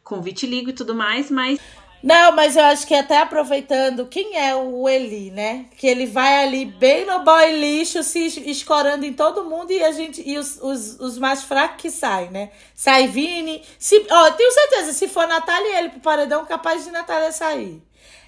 com vitiligo e tudo mais mas não, mas eu acho que até aproveitando, quem é o Eli, né? Que ele vai ali bem no boy lixo, se escorando em todo mundo e a gente e os, os, os mais fracos que saem, né? Sai Vini. Se, ó, tenho certeza, se for Natália e ele pro paredão, capaz de Natália sair.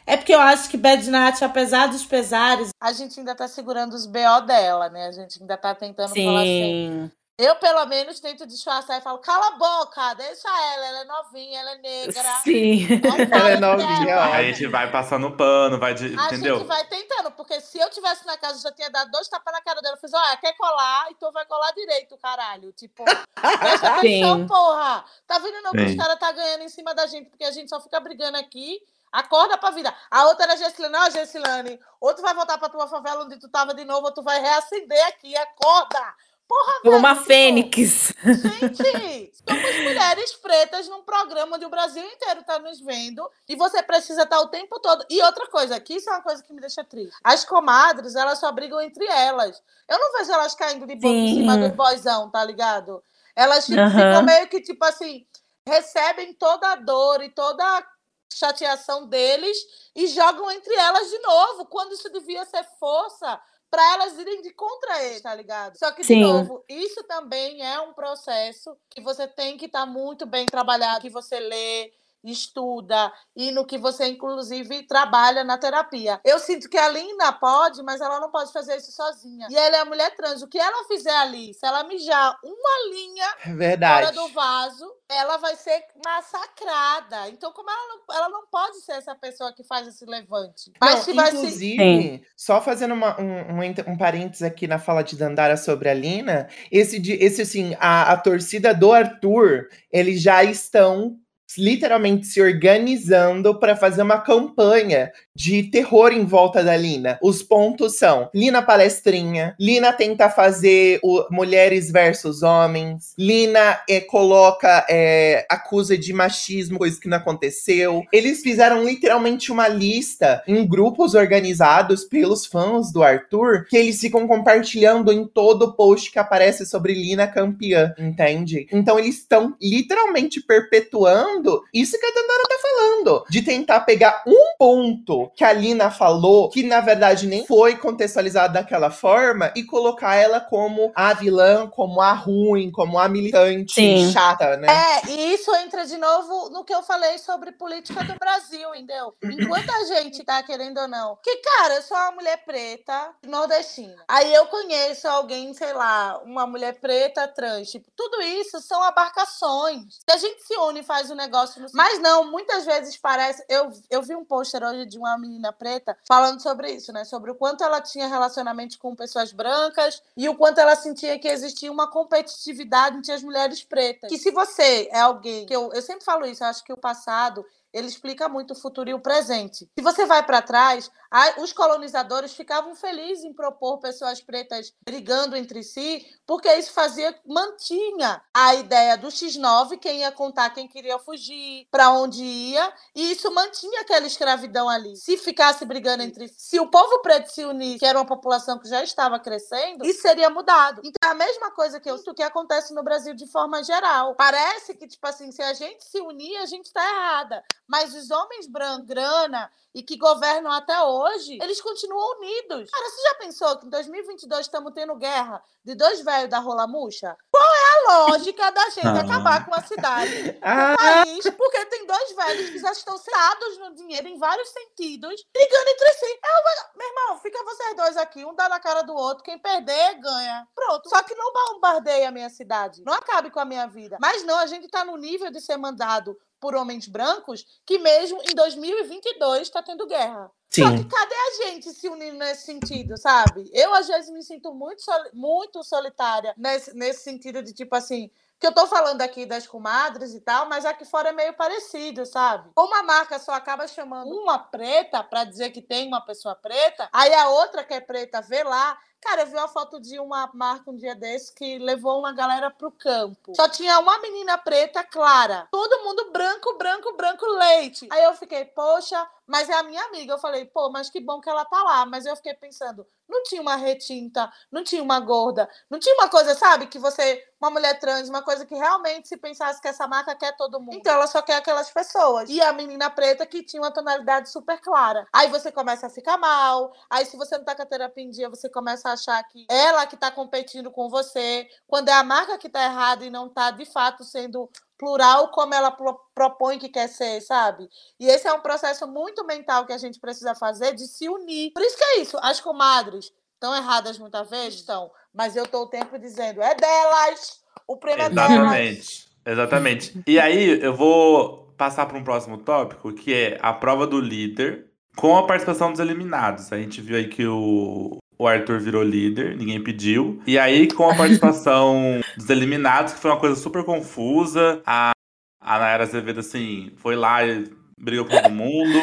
É porque eu acho que Bad Nat, apesar dos pesares, a gente ainda tá segurando os BO dela, né? A gente ainda tá tentando Sim. falar assim. Eu, pelo menos, tento disfarçar e falo, cala a boca, deixa ela, ela é novinha, ela é negra. Sim. Ela é novinha. a gente vai passando pano, vai, de, a entendeu? A gente vai tentando, porque se eu tivesse na casa, eu já tinha dado dois tapas na cara dela. Eu fiz, olha, quer colar? Então vai colar direito, caralho. Tipo, presta atenção, porra. Tá vendo não que os caras tá ganhando em cima da gente, porque a gente só fica brigando aqui. Acorda pra vida. A outra era a Gessilane. Ó, Gessilane, ou tu vai voltar pra tua favela onde tu tava de novo, ou tu vai reacender aqui. Acorda! Porra, Como uma fênix. Gente, somos mulheres pretas num programa onde o Brasil inteiro está nos vendo e você precisa estar o tempo todo. E outra coisa, que isso é uma coisa que me deixa triste. As comadres, elas só brigam entre elas. Eu não vejo elas caindo de boca em cima do boizão, tá ligado? Elas tipo, uhum. ficam meio que, tipo assim, recebem toda a dor e toda a chateação deles e jogam entre elas de novo, quando isso devia ser força para elas irem de contra ele, tá ligado? Só que, de Sim. novo, isso também é um processo que você tem que estar tá muito bem trabalhado, que você lê, estuda e no que você, inclusive, trabalha na terapia. Eu sinto que a Lina pode, mas ela não pode fazer isso sozinha. E ela é a mulher trans. O que ela fizer ali, se ela mijar uma linha é Verdade. fora do vaso, ela vai ser massacrada. Então, como ela não, ela não pode ser essa pessoa que faz esse levante. Mas não, inclusive, se... só fazendo uma, um, um, um parênteses aqui na fala de Dandara sobre a Lina, esse, esse assim, a, a torcida do Arthur, eles já estão literalmente se organizando para fazer uma campanha de terror em volta da Lina. Os pontos são: Lina palestrinha, Lina tenta fazer mulheres versus homens, Lina é, coloca, é, acusa de machismo, coisa que não aconteceu. Eles fizeram literalmente uma lista em grupos organizados pelos fãs do Arthur que eles ficam compartilhando em todo post que aparece sobre Lina campeã, entende? Então eles estão literalmente perpetuando isso que a Dandara tá falando. De tentar pegar um ponto que a Lina falou, que na verdade nem foi contextualizado daquela forma, e colocar ela como a vilã, como a ruim, como a militante Sim. chata, né? É, e isso entra de novo no que eu falei sobre política do Brasil, entendeu? Enquanto a gente tá querendo ou não. Que, cara, eu sou uma mulher preta, nordestina. Aí eu conheço alguém, sei lá, uma mulher preta trans. Tipo, tudo isso são abarcações. Se a gente se une e faz um negócio negócio. Mas não, muitas vezes parece. Eu, eu vi um pôster hoje de uma menina preta falando sobre isso, né? Sobre o quanto ela tinha relacionamento com pessoas brancas e o quanto ela sentia que existia uma competitividade entre as mulheres pretas. Que se você é alguém. que Eu, eu sempre falo isso, eu acho que o passado ele explica muito o futuro e o presente. Se você vai para trás, os colonizadores ficavam felizes em propor pessoas pretas brigando entre si, porque isso fazia, mantinha a ideia do X9, quem ia contar quem queria fugir, para onde ia, e isso mantinha aquela escravidão ali. Se ficasse brigando entre si, se o povo preto se unir, que era uma população que já estava crescendo, isso seria mudado. Então é a mesma coisa que, eu, que acontece no Brasil de forma geral. Parece que, tipo assim, se a gente se unir, a gente está errada. Mas os homens brancos, grana e que governam até hoje, eles continuam unidos. Cara, você já pensou que em 2022 estamos tendo guerra de dois velhos da rola murcha? Qual é a lógica da gente ah. acabar com a cidade, ah. um país, porque tem dois velhos que já estão sentados no dinheiro em vários sentidos, brigando entre si. Eu, meu irmão, fica vocês dois aqui, um dá na cara do outro, quem perder, ganha. Pronto. Só que não bombardeie a minha cidade, não acabe com a minha vida. Mas não, a gente tá no nível de ser mandado por homens brancos que mesmo em 2022 está tendo guerra. Sim. Só que cadê a gente se unindo nesse sentido, sabe? Eu, às vezes, me sinto muito, soli muito solitária nesse, nesse sentido de, tipo assim, que eu tô falando aqui das comadres e tal, mas aqui fora é meio parecido, sabe? Como a marca só acaba chamando uma preta para dizer que tem uma pessoa preta, aí a outra que é preta vê lá Cara, eu vi uma foto de uma marca um dia desse que levou uma galera pro campo. Só tinha uma menina preta clara. Todo mundo branco, branco, branco, leite. Aí eu fiquei, poxa, mas é a minha amiga. Eu falei, pô, mas que bom que ela tá lá. Mas eu fiquei pensando, não tinha uma retinta, não tinha uma gorda, não tinha uma coisa, sabe, que você, uma mulher trans, uma coisa que realmente se pensasse que essa marca quer todo mundo. Então ela só quer aquelas pessoas. E a menina preta que tinha uma tonalidade super clara. Aí você começa a ficar mal. Aí se você não tá com a terapia em dia, você começa a achar que ela que tá competindo com você, quando é a marca que tá errada e não tá de fato sendo plural como ela propõe que quer ser, sabe? E esse é um processo muito mental que a gente precisa fazer de se unir. Por isso que é isso. As comadres estão erradas muitas vezes, estão, mas eu estou o tempo dizendo, é delas. O prêmio é delas. Exatamente. Exatamente. E aí eu vou passar para um próximo tópico, que é a prova do líder com a participação dos eliminados. A gente viu aí que o o Arthur virou líder, ninguém pediu. E aí, com a participação dos eliminados, que foi uma coisa super confusa, a, a Nayara Azevedo, assim, foi lá e brigou com todo mundo.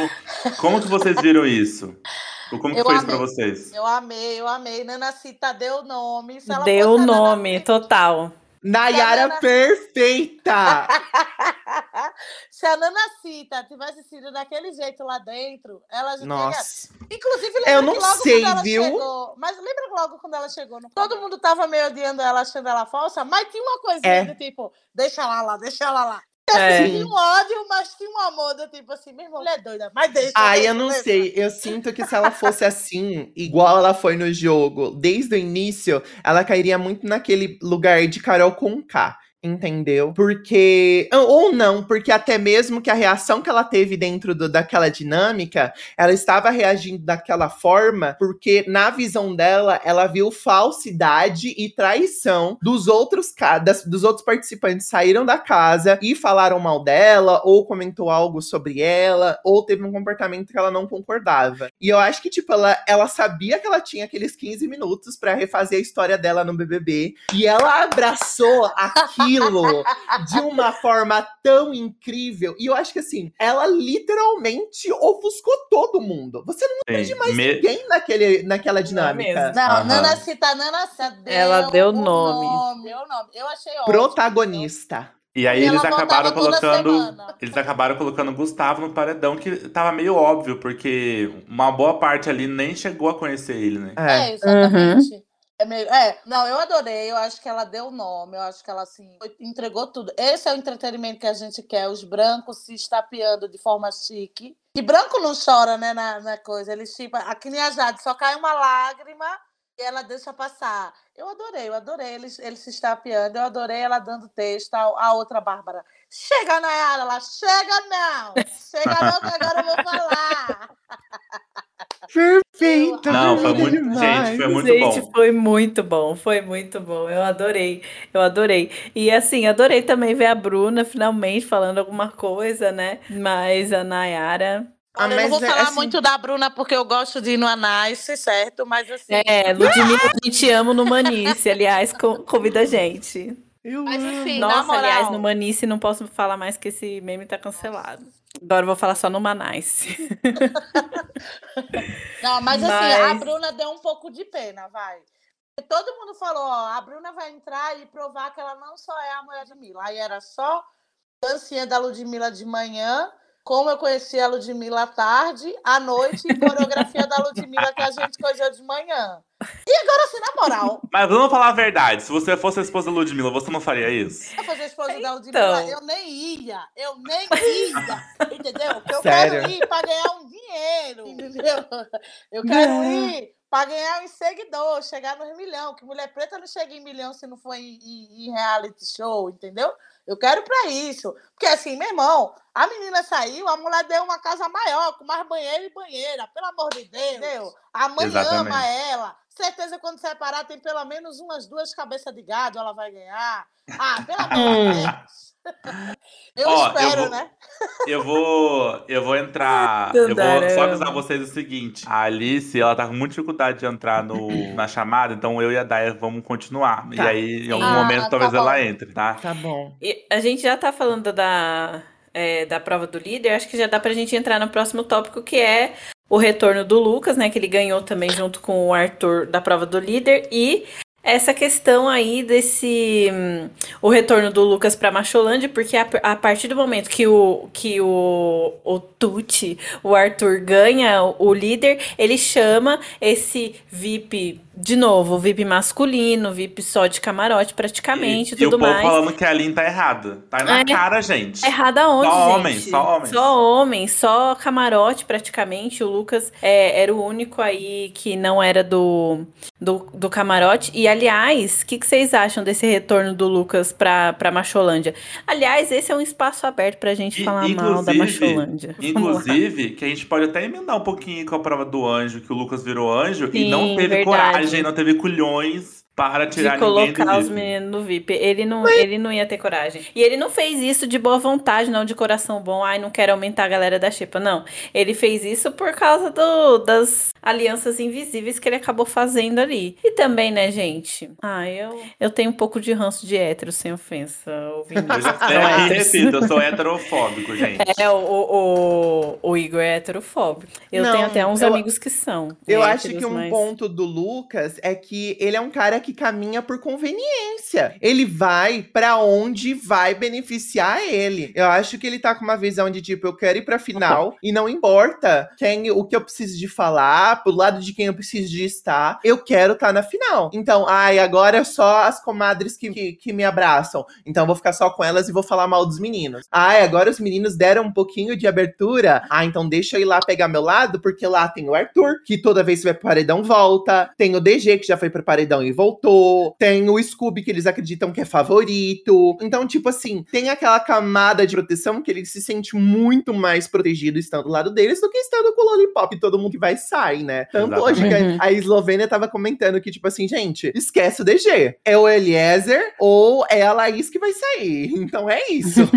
Como que vocês viram isso? Como que eu foi amei, isso pra vocês? Eu amei, eu amei. Nana Cita deu nome. deu o nome, total. Nayara Nana... perfeita! Se a Nana Cita tivesse sido daquele jeito lá dentro, ela já Nossa. teria. Inclusive, lembra eu não logo sei, quando viu? chegou. Mas lembra logo quando ela chegou? No... Todo mundo tava meio odiando ela, achando ela falsa, mas tinha uma coisinha é. de tipo, deixa ela lá, deixa ela lá. É. Tinha um ódio, mas tinha um amor do tipo assim, irmão, ela é doida, mas deixa. Ai, eu não deixa. sei. Eu sinto que se ela fosse assim, igual ela foi no jogo, desde o início, ela cairia muito naquele lugar de Carol com K entendeu? Porque. Ou não, porque até mesmo que a reação que ela teve dentro do, daquela dinâmica, ela estava reagindo daquela forma porque, na visão dela, ela viu falsidade e traição dos outros, das, dos outros participantes saíram da casa e falaram mal dela, ou comentou algo sobre ela, ou teve um comportamento que ela não concordava. E eu acho que, tipo, ela, ela sabia que ela tinha aqueles 15 minutos para refazer a história dela no BBB, e ela abraçou aquilo aquilo de uma forma tão incrível. E eu acho que assim, ela literalmente ofuscou todo mundo. Você não lembra de mais Me... ninguém naquele, naquela dinâmica. Não, uhum. Nana Cita, Nana deu Ela deu nome. nome. Deu nome. Eu achei ótimo. Protagonista. E aí e eles acabaram colocando. Eles acabaram colocando Gustavo no paredão, que tava meio óbvio, porque uma boa parte ali nem chegou a conhecer ele, né? É, é exatamente. Uhum. É, meio, é, não, eu adorei, eu acho que ela deu o nome, eu acho que ela assim, entregou tudo. Esse é o entretenimento que a gente quer, os brancos se estapeando de forma chique. E branco não chora, né, na, na coisa, eles tipo, aqui nem a Jade, só cai uma lágrima e ela deixa passar. Eu adorei, eu adorei eles, eles se estapeando, eu adorei ela dando texto, a, a outra Bárbara. Chega, Nayara, ela, chega não! Chega não, que agora eu vou falar! Perfeito! Não, foi muito, demais. gente, foi muito gente, bom. foi muito bom, foi muito bom. Eu adorei, eu adorei. E assim, adorei também ver a Bruna finalmente falando alguma coisa, né? Mas a Nayara ah, eu não vou é falar assim... muito da Bruna porque eu gosto de ir no Anice, certo? Mas assim. É, Ludmilla, a gente ama no Manice, aliás, convida a gente. Eu Mas na Nossa, moral. aliás, no Manice não posso falar mais que esse meme tá cancelado. Agora eu vou falar só no Manice. Não, mas assim, Mas- a Bruna deu um pouco de pena, vai. Todo mundo falou, ó, a Bruna vai entrar e provar que ela não só é a mulher de Mila. Aí era só dancinha da Ludmilla de manhã, como eu conheci a Ludmilla à tarde, à noite, e coreografia da Ludmilla que a gente coisou de manhã. E agora, assim, na moral, Mas vamos falar a verdade. Se você fosse a esposa da Ludmilla, você não faria isso? eu fazer a esposa da Ludmilla, Então. eu nem ia, eu nem ia, entendeu? Porque eu Sério? quero ir para ganhar um dinheiro, entendeu? Eu quero ir para ganhar um seguidor, chegar nos milhão, que mulher preta não chega em milhão se não for em, em- em reality show, entendeu? Eu quero para isso. Porque assim, meu irmão, a menina saiu, a mulher deu uma casa maior, com mais banheiro e banheira, pelo amor de Deus, entendeu? A mãe Exatamente. ama ela. Certeza quando separar tem pelo menos umas duas cabeças de gado, ela vai ganhar. Ah, pelo amor de Deus. Eu Ó, eu espero, vou- né? Eu vou. Eu vou entrar. Eu vou só Dandarama. avisar vocês o seguinte: a Alice, ela tá com muita dificuldade de entrar no, na chamada, então eu e a Daya vamos continuar. E Tá. aí, em algum Ah, momento, tá talvez bom. ela entre, tá? Tá bom. E a gente já tá falando da, é, da prova do líder, acho que já dá pra gente entrar no próximo tópico, que é o retorno do Lucas, né? Que ele ganhou também junto com o Arthur da prova do líder. E essa questão aí desse. hum, o retorno do Lucas pra Macholândia, porque a, a partir do momento que o, que o, o Tuti, o Arthur, ganha o, o líder, ele chama esse VIP. De novo, VIP masculino, VIP só de camarote, praticamente, e, tudo e o povo mais. falando que a Aline tá errada. Tá na É. cara, gente. Errada onde, Só gente? homens, só homens. Só homens, só camarote praticamente. O Lucas é, era o único aí que não era do, do, do camarote. E, aliás, o que, que vocês acham desse retorno do Lucas pra, pra Macholândia? Aliás, esse é um espaço aberto pra gente E- falar mal da Macholândia. Inclusive, que a gente pode até emendar um pouquinho com a prova do anjo, que o Lucas virou anjo e Sim, não teve verdade. coragem, não teve culhões para tirar de ninguém do colocar os meninos no VIP. Ele não, ele não ia ter coragem. E ele não fez isso de boa vontade, não de coração bom. Ai, não quero aumentar a galera da Xepa. Não. Ele fez isso por causa do, das alianças invisíveis que ele acabou fazendo ali. E também, né, gente? Ah, eu, eu tenho um pouco de ranço de hétero, sem ofensa, ouvindo. Eu já é, repito, eu sou heterofóbico, gente. É, o, o, o Igor é heterofóbico. Eu Não, tenho até uns eu- amigos que são. Eu héteros, acho que um mas- ponto do Lucas é que ele é um cara que caminha por conveniência. Ele vai pra onde vai beneficiar ele. Eu acho que ele tá com uma visão de tipo, eu quero ir pra final e não importa quem o que eu preciso de falar, pro lado de quem eu preciso de estar, eu quero estar na final. Então, ai, agora é só as comadres que, que, que me abraçam. Então vou ficar só com elas e vou falar mal dos meninos. Ai, agora os meninos deram um pouquinho de abertura. Ah, então deixa eu ir lá pegar meu lado, porque lá tem o Arthur, que toda vez que vai pro paredão volta. Tem o DG, que já foi pro paredão e voltou. Tem o Scooby, que eles acreditam que é favorito. Então, tipo assim, tem aquela camada de proteção que ele se sente muito mais protegido estando do lado deles do que estando com o Lollipop e todo mundo que vai sair, né? Tanto hoje que Exatamente. a, Eslovênia tava comentando que, tipo assim, gente, esquece o DG. É o Eliezer ou é a Laís que vai sair. Então é isso.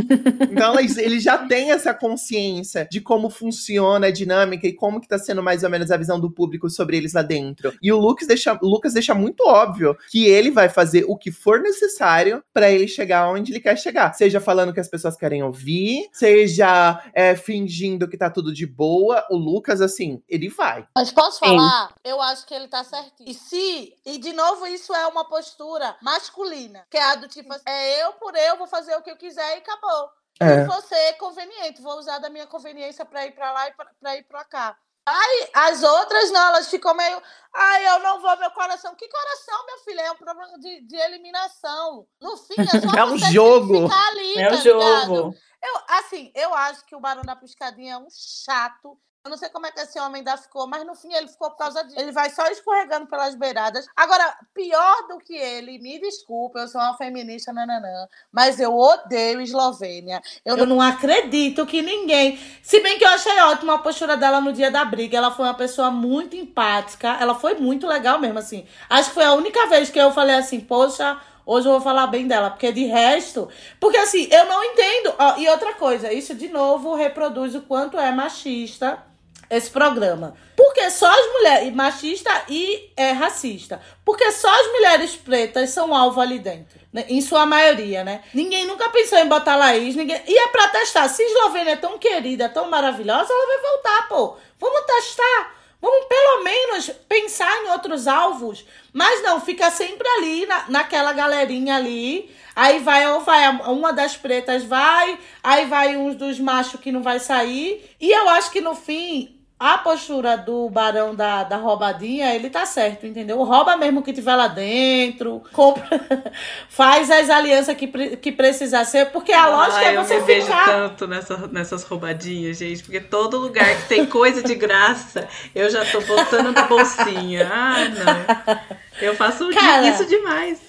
Então ele já tem essa consciência de como funciona a dinâmica e como que tá sendo mais ou menos a visão do público sobre eles lá dentro. E o Lucas deixa, o Lucas deixa muito óbvio que ele vai fazer o que for necessário pra ele chegar onde ele quer chegar. Seja falando que as pessoas querem ouvir, seja é, fingindo que tá tudo de boa. O Lucas, assim, ele vai. Mas posso Sim. falar? Eu acho que ele tá certinho. E se, e de novo, isso é uma postura masculina, que é a do tipo assim, é eu por eu, vou fazer o que eu quiser e acabou. É. Se você conveniente, vou usar da minha conveniência pra ir pra lá e pra, pra ir pra cá. Aí as outras não, elas ficam meio. Ai, eu não vou, meu coração. Que coração, meu filho? É um problema de, de eliminação. No fim, é só É um jogo. ficar ali, É tá o ligado? jogo. Eu, assim, eu acho que o Barão da Piscadinha é um chato. Eu não sei como é que esse homem ainda ficou, mas no fim ele ficou por causa disso. Ele vai só escorregando pelas beiradas. Agora, pior do que ele, me desculpa, eu sou uma feminista, nananã, mas eu odeio Eslovênia. Eu, não acredito que ninguém. Se bem que eu achei ótima a postura dela no dia da briga. Ela foi uma pessoa muito empática. Ela foi muito legal mesmo, assim. Acho que foi a única vez que eu falei assim, poxa. Hoje eu vou falar bem dela, porque de resto. Porque assim, eu não entendo. E outra coisa, isso de novo reproduz o quanto é machista esse programa. Porque Porque só as mulheres. Machista e é, racista. Porque só as mulheres pretas são alvo ali dentro. Né? Em sua maioria, né? Ninguém nunca pensou em botar Laís. Ninguém... E é pra testar. Se Eslovênia é tão querida, tão maravilhosa, ela vai voltar, pô. Vamos testar. Vamos pelo menos pensar em outros alvos. Mas não, fica sempre ali, na, naquela galerinha ali. Aí vai, ou vai, uma das pretas vai, aí vai uns dos machos que não vai sair. E eu acho que no fim, a postura do barão da, da roubadinha, ele tá certo, entendeu? Rouba mesmo que tiver lá dentro, compra, faz as alianças que, que precisar ser, porque a ah, lógica é você eu me ficar... vejo tanto nessa, nessas roubadinhas, gente, porque todo lugar que tem coisa de graça, eu já tô botando na bolsinha. Ah, não. Eu faço Cara, isso demais.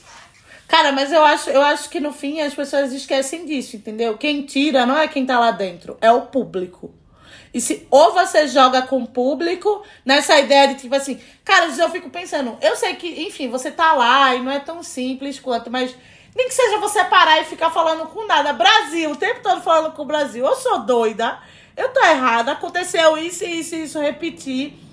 Cara, mas eu acho, eu acho que no fim as pessoas esquecem disso, entendeu? Quem tira não é quem tá lá dentro, é o público. E se ou você joga com o público nessa ideia de tipo assim, cara, eu fico pensando, eu sei que, enfim, você tá lá e não é tão simples quanto, mas nem que seja você parar e ficar falando com nada. Brasil, o tempo todo falando com o Brasil. Eu sou doida, eu tô errada, aconteceu isso isso isso, repetir.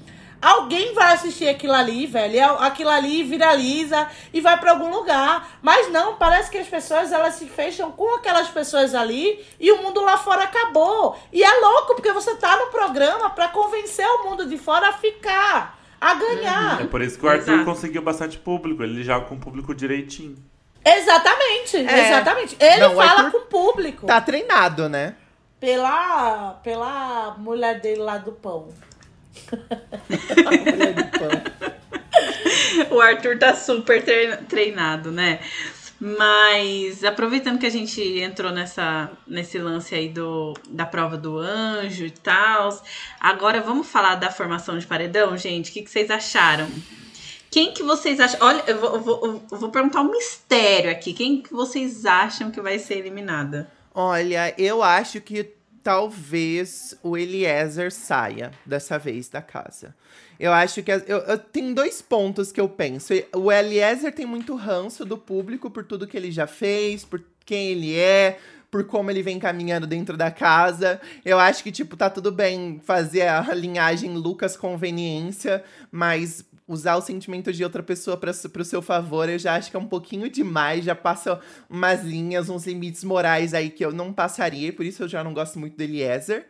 Alguém vai assistir aquilo ali, velho. Aquilo ali viraliza e vai para algum lugar. Mas não, parece que as pessoas elas se fecham com aquelas pessoas ali e o mundo lá fora acabou. E é louco porque você tá no programa para convencer o mundo de fora a ficar, a ganhar. É por isso que o Arthur Exato. conseguiu bastante público. Ele joga com o público direitinho. Exatamente, é. exatamente. Ele não, fala com o público. Tá treinado, né? Pela, pela mulher dele lá do pão. o Arthur tá super treinado, né? Mas aproveitando que a gente entrou nessa, nesse lance aí do, da prova do anjo e tal, agora vamos falar da formação de paredão, gente. O que, que vocês acharam? Quem que vocês acham? Olha, eu vou, vou, eu vou perguntar um mistério aqui. Quem que vocês acham que vai ser eliminada? Olha, eu acho que talvez o Eliezer saia dessa vez da casa. Eu acho que. Eu, eu, tem dois pontos que eu penso. O Eliezer tem muito ranço do público por tudo que ele já fez, por quem ele é, por como ele vem caminhando dentro da casa. Eu acho que, tipo, tá tudo bem fazer a linhagem Lucas Conveniência, mas usar os sentimentos de outra pessoa para o seu favor, eu já acho que é um pouquinho demais, já passa umas linhas, uns limites morais aí que eu não passaria, por isso eu já não gosto muito do Eliezer.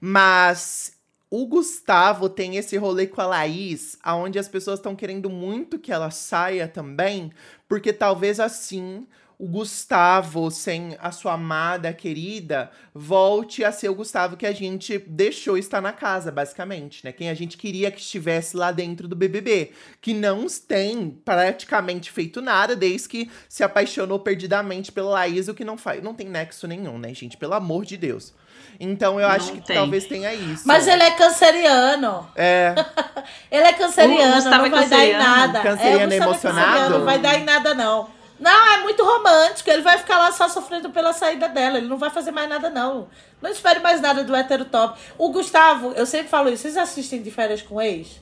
Mas o Gustavo tem esse rolê com a Laís, aonde as pessoas estão querendo muito que ela saia também, porque talvez assim o Gustavo, sem a sua amada querida, volte a ser o Gustavo que a gente deixou estar na casa, basicamente, né? Quem a gente queria que estivesse lá dentro do BBB, que não tem praticamente feito nada desde que se apaixonou perdidamente pela Laís, o que não faz, não tem nexo nenhum, né, gente? Pelo amor de Deus. Então eu acho que tem. talvez tenha isso. Mas ele é canceriano. É. ele é canceriano, não vai canceriano. dar em nada. Canceriano é, emocionado? Não vai dar em nada, não. Não, é muito romântico. Ele vai ficar lá só sofrendo pela saída dela. Ele não vai fazer mais nada, não. Não espere mais nada do hétero top. O Gustavo, eu sempre falo isso. Vocês assistem de férias com ex?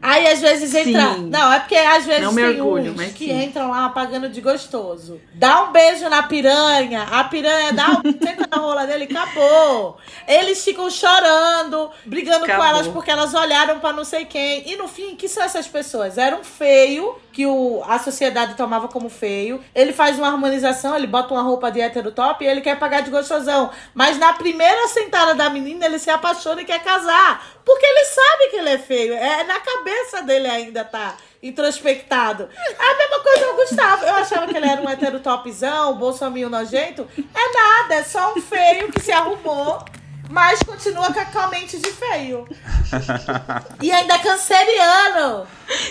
Aí às vezes entra. Sim. Não, é porque às vezes não tem orgulho, uns que sim. entram lá pagando de gostoso. Dá um beijo na piranha, a piranha dá um senta na rola dele, acabou. Eles ficam chorando, brigando acabou. com elas porque elas olharam para não sei quem. E no fim, que são essas pessoas? Era um feio que o, a sociedade tomava como feio. Ele faz uma harmonização, ele bota uma roupa de hétero top e ele quer pagar de gostosão. Mas na primeira sentada da menina, ele se apaixona e quer casar. Porque ele sabe que ele é feio. É na cabeça dele ainda tá introspectado. É a mesma coisa o Gustavo. Eu achava que ele era um hétero topzão, bolsominho nojento. É nada, é só um feio que se arrumou mas continua com a mente de feio. e ainda é canceriano.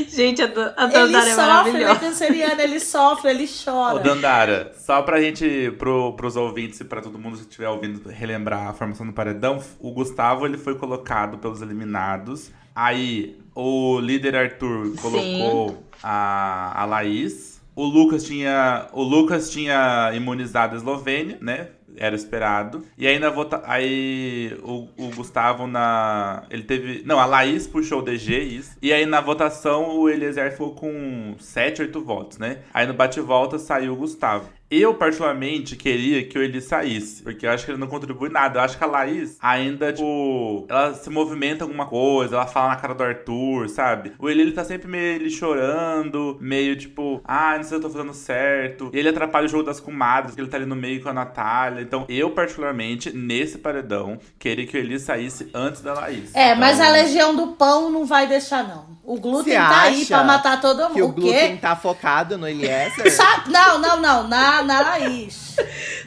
Gente, a, a Dandara ele é sofre, ele é canceriano, ele sofre, ele chora. Ô, Dandara, só pra gente, pro, pros ouvintes e pra todo mundo que estiver ouvindo relembrar a formação do paredão, o Gustavo ele foi colocado pelos eliminados. Aí o líder Arthur colocou a, a Laís. O Lucas tinha. O Lucas tinha imunizado a Eslovênia, né? Era esperado. E aí na vota... aí o, o, Gustavo na ele teve, não, a Laís puxou o DG isso. E aí na votação o Eliezer ficou com 7, 8 votos, né? Aí no bate-volta saiu o Gustavo. Eu, particularmente, queria que o Eli saísse, porque eu acho que ele não contribui nada. Eu acho que a Laís ainda, tipo, ela se movimenta alguma coisa, ela fala na cara do Arthur, sabe? O Eli, ele tá sempre meio ele chorando, meio tipo, ah, não sei se eu tô fazendo certo. E ele atrapalha o jogo das comadres, porque ele tá ali no meio com a Natália. Então, eu, particularmente, nesse paredão, queria que o Eli saísse antes da Laís. É, mas Então, a Legião do Pão não vai deixar, não. O glúten Você tá aí pra matar todo mundo. Que o o glúten tá focado no Eliezer? Sabe- Não, não, não. Na, na Laís.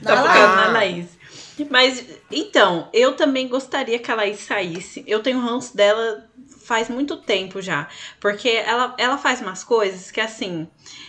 Na Tá Laís. na Laís. Mas, então, eu também gostaria que a Laís saísse. Eu tenho ranço dela faz muito tempo já. Porque ela, ela faz umas coisas que, assim.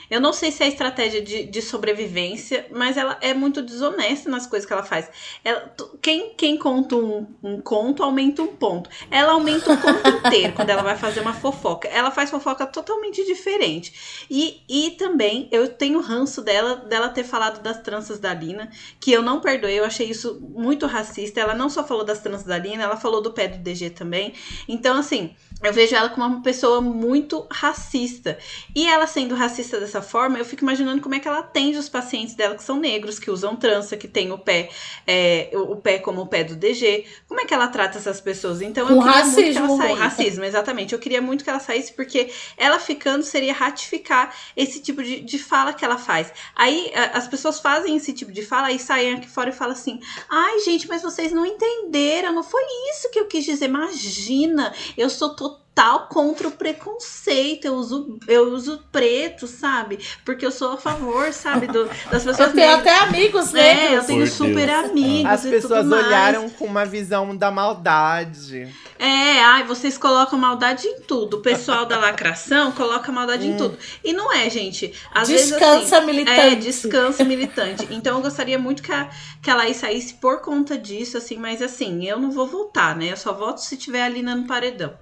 Eu não sei se é estratégia de, de sobrevivência, mas ela é muito desonesta nas coisas que ela faz. Ela, quem, quem conta um, um conto aumenta um ponto. Ela aumenta o conto inteiro quando ela vai fazer uma fofoca. Ela faz fofoca totalmente diferente. E, e também eu tenho ranço dela, dela ter falado das tranças da Lina, que eu não perdoei, eu achei isso muito racista. Ela não só falou das tranças da Lina, ela falou do pé do DG também. Então, assim, eu vejo ela como uma pessoa muito racista. E ela sendo racista dessa forma, eu fico imaginando como é que ela atende os pacientes dela que são negros, que usam trança, que tem o pé, é, o pé como o pé do DG. Como é que ela trata essas pessoas? Então, eu Com queria muito que racismo, ela saísse. Racismo, exatamente. Eu queria muito que ela saísse, porque ela ficando seria ratificar esse tipo de, de fala que ela faz. Aí as pessoas fazem esse tipo de fala e saem aqui fora e falam assim: ai, gente, mas vocês não entenderam, não foi isso que eu quis dizer. Imagina, eu sou total contra o preconceito, eu uso, eu uso preto, sabe? Porque eu sou a favor, sabe, do- das pessoas Eu tenho negras. até amigos É, eu tenho Por super Deus. amigos. As e pessoas tudo mais. olharam com uma visão da maldade. É, ai, vocês colocam maldade em tudo. O pessoal da lacração coloca maldade em tudo. E não é, gente. Às Descansa, vezes, assim, militante. É, descansa militante. Então eu gostaria muito que a, que a Laís saísse por conta disso, assim, mas assim, eu não vou votar, né? Eu só voto se tiver a Lina no paredão.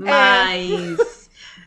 Mas.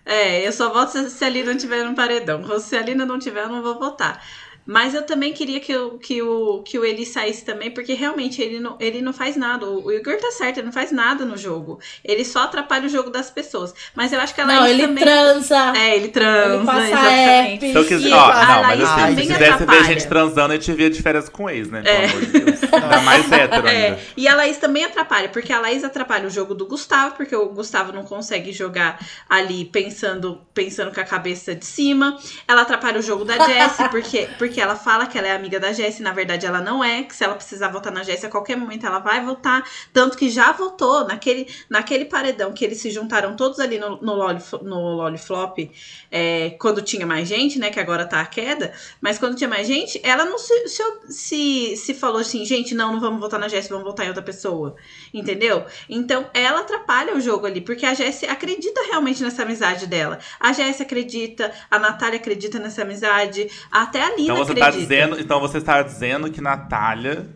É, eu só voto se, se a Lina tiver no paredão. Se a Lina não tiver, eu não vou votar. Mas eu também queria que, o que, o, que o Eli saísse também, porque realmente ele não, ele não faz nada. O, o Igor tá certo, ele não faz nada no jogo. Ele só atrapalha o jogo das pessoas. Mas eu acho que a Laís Não, ele também. transa. É, ele transa, Ele passa exatamente. app. Se eu quiser, ó, não, mas assim, se quisesse ver atrapalha. gente transando, a gente via de férias com ex, né? Pelo É. amor de Deus. Ainda mais hétero É, ainda. e a Laís também atrapalha, porque a Laís atrapalha o jogo do Gustavo, porque o Gustavo não consegue jogar ali pensando, pensando com a cabeça de cima. Ela atrapalha o jogo da Jessie, porque, porque ela fala que ela é amiga da Jessie, na verdade ela não é, que se ela precisar votar na Jessie a qualquer momento ela vai votar. Tanto que já votou naquele, naquele paredão que eles se juntaram todos ali no, no, Lolif- no Loliflop, é, quando tinha mais gente, né? Que agora tá a queda. Mas quando tinha mais gente, ela não se, se, se, se falou assim, gente, não, não vamos votar na Jessie, vamos votar em outra pessoa. Entendeu? Então ela atrapalha o jogo ali, porque a Jessie acredita realmente nessa amizade dela. A Jessie acredita, a Natália acredita nessa amizade, até a Lina Então você, tá dizendo, então você está dizendo que Natália,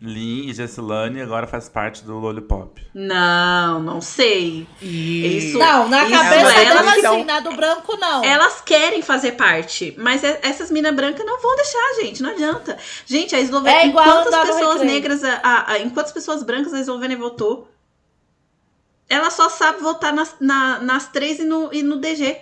Lin e Jessilane agora faz parte do Lollipop. Não, não sei. Isso- Não, na Isso cabeça elas dela assim, na do branco não. Elas querem fazer parte, mas é- essas minas brancas não vão deixar, gente. Não adianta. Gente, a Eslovênia. É igual quantas pessoas negras. A, a, a- em quantas pessoas brancas a Eslovênia votou? Ela só sabe votar nas, na- nas três e no, e no DG.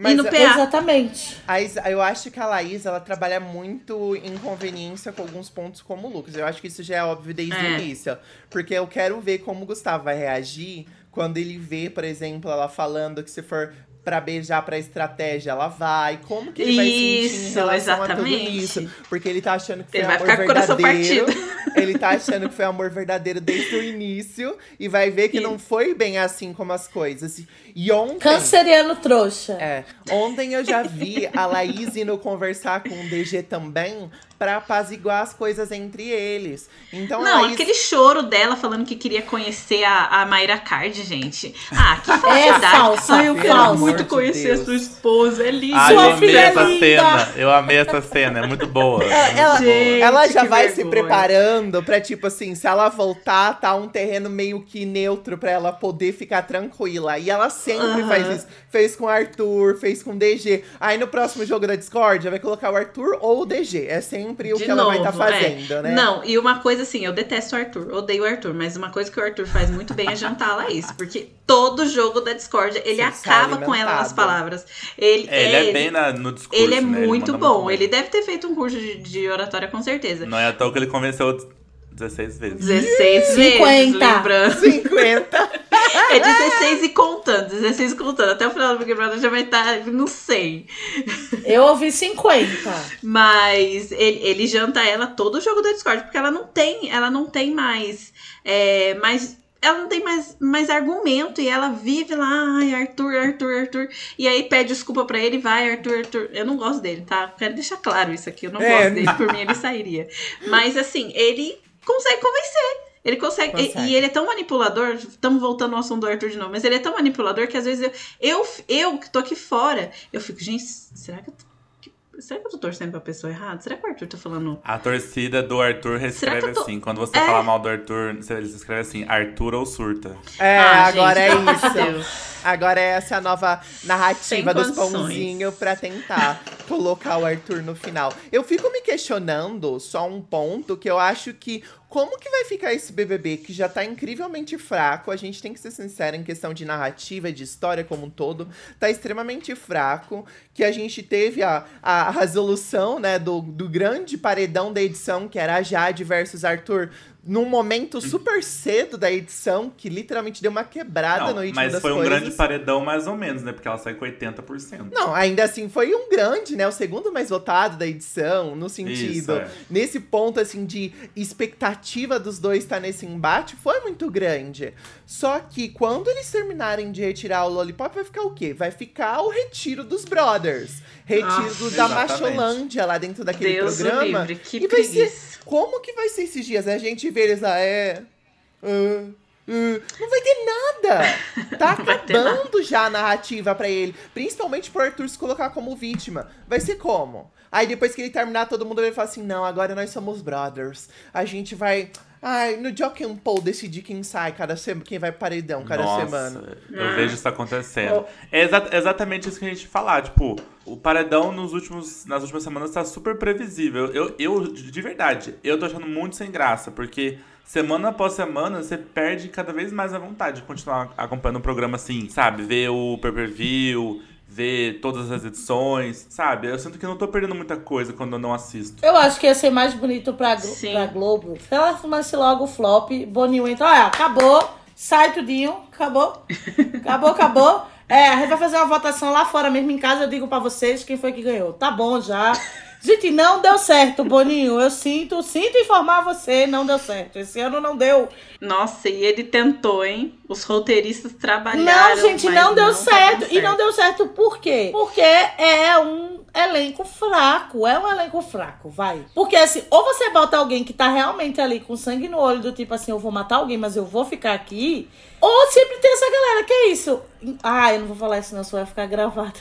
Mas e no PA. Exatamente. a eu acho que a Laís, ela trabalha muito em conveniência com alguns pontos como o Lucas. Eu acho que isso já é óbvio desde É. o início. Porque eu quero ver como o Gustavo vai reagir quando ele vê, por exemplo, ela falando que se for pra beijar pra estratégia, ela vai. Como que ele vai sentir em Isso, relação a tudo exatamente. isso? Porque ele tá achando que foi Ele amor ficar com o coração verdadeiro. partido. Ele tá achando que foi amor verdadeiro desde o início. E vai ver que E- não foi bem assim como as coisas. E ontem... Canceriano trouxa. É, ontem eu já vi a Laís indo conversar com o DG também pra apaziguar as coisas entre eles. Então Não, Laís... aquele choro dela falando que queria conhecer a, a Mayra Card, gente. Ah, que falsidade. É falsa, Ai, eu quero muito de conhecer Deus. a sua esposa. É linda. Ah, eu Sua amei filha é essa linda. cena. Eu amei essa cena, é muito boa. É Ela. Gente, ela já vai se vergonha. preparando pra, tipo assim, se ela voltar, tá um terreno meio que neutro pra ela poder ficar tranquila. E ela sempre faz isso. Fez com o Arthur, fez com o DG. Aí no próximo jogo da Discord, vai colocar o Arthur ou o DG. É sempre sempre o que ela vai estar novo, é. fazendo, né? Não, e uma coisa assim, eu detesto o Arthur, odeio o Arthur, mas uma coisa que o Arthur faz muito bem é jantar a Laís, porque todo jogo da Discord ele Você acaba com ela nas palavras. Ele É, ele é bem na- no discurso. ele é né? muito manda bom. bem. Ele deve ter feito um curso de, de oratória com certeza. Não é à toa que ele convenceu 16 vezes. 16 vezes, 50. lembrando. 50. É 16 e contando, 16 e contando. Até o final do Big Brother já vai estar, não sei. Eu ouvi 50. Mas ele, ele janta ela todo o jogo da Discord, porque ela não tem, ela não tem mais, é, mais ela não tem mais, mais argumento e ela vive lá, ai, Arthur, Arthur, Arthur. E aí pede desculpa pra ele, vai, Arthur, Arthur. Eu não gosto dele, tá? Quero deixar claro isso aqui. Eu não É. gosto dele, por mim ele sairia. Mas assim, ele consegue convencer. Ele consegue, e- Consegue. E, ele é tão manipulador. Estamos voltando ao assunto do Arthur de novo, mas ele é tão manipulador que às vezes eu, eu, eu que tô aqui fora, eu fico, gente, será que eu tô, será que eu tô torcendo pra pessoa errada? Será que o Arthur tá falando A torcida do Arthur eu tô- assim. Quando você É. fala mal do Arthur, eles escrevem assim, Arthur ou surta. É, Ah, agora gente, é isso. Agora essa é a nova narrativa dos pãozinhos pra tentar colocar o Arthur no final. Eu fico me questionando só um ponto que eu acho que como que vai ficar esse BBB que já tá incrivelmente fraco? A gente tem que ser sincero em questão de narrativa, de história como um todo, tá extremamente fraco. Que a gente teve a, a resolução, né, do, do grande paredão da edição, que era a Jade versus Arthur, num momento super cedo da edição, que literalmente deu uma quebrada Não, no ritmo mas das foi um coisas. grande paredão mais ou menos, né? Porque ela saiu com 80%. Não, ainda assim foi um grande, né? O segundo mais votado da edição, no sentido. Isso, é. Nesse ponto, assim, de expectativa dos dois estar nesse embate, foi muito grande. Só que quando eles terminarem de retirar o Lollipop, vai ficar o quê? Vai ficar o retiro dos Brothers. Retiro Nossa, da exatamente. Macholândia lá dentro daquele Deus programa. livre, que e vai ser. Como que vai ser esses dias? A gente vê eles lá, é. ah, ah, não vai ter nada. Tá acabando já a narrativa pra ele. Principalmente pro Arthur se colocar como vítima. Vai ser como? Aí depois que ele terminar, todo mundo vai falar assim: não, agora nós somos brothers. A gente vai. Ai, no Jock and Paul decidir quem sai cada semana, quem vai pro paredão cada Nossa, semana. eu Ah. vejo isso acontecendo. É exa- exatamente isso que a gente falar. Tipo, o paredão nos últimos, nas últimas semanas tá super previsível. Eu, eu, de verdade, eu tô achando muito sem graça, porque semana após semana você perde cada vez mais a vontade de continuar acompanhando o programa assim, sabe? Ver o pay-per-view, ver todas as edições, sabe? Eu sinto que não tô perdendo muita coisa quando eu não assisto. Eu acho que ia ser mais bonito pra, Glo- Sim. pra Globo. Se ela fumasse logo o flop, Boninho entra, olha, acabou, sai tudinho, acabou, acabou, acabou. É, a gente vai fazer uma votação lá fora mesmo em casa, eu digo pra vocês quem foi que ganhou. Tá bom já. Gente, não deu certo, Boninho. Eu sinto, sinto informar você, não deu certo. Esse ano não deu. Nossa, e ele tentou, hein? Os roteiristas trabalharam. Não, gente, não deu tá certo. dando E não deu certo por quê? Porque é um elenco fraco. É um elenco fraco, vai. Porque assim, ou você bota alguém que tá realmente ali com sangue no olho, do tipo assim, eu vou matar alguém, mas eu vou ficar aqui. Ou sempre tem essa galera que é isso. Ah, eu não vou falar isso, não, isso vai ficar gravado.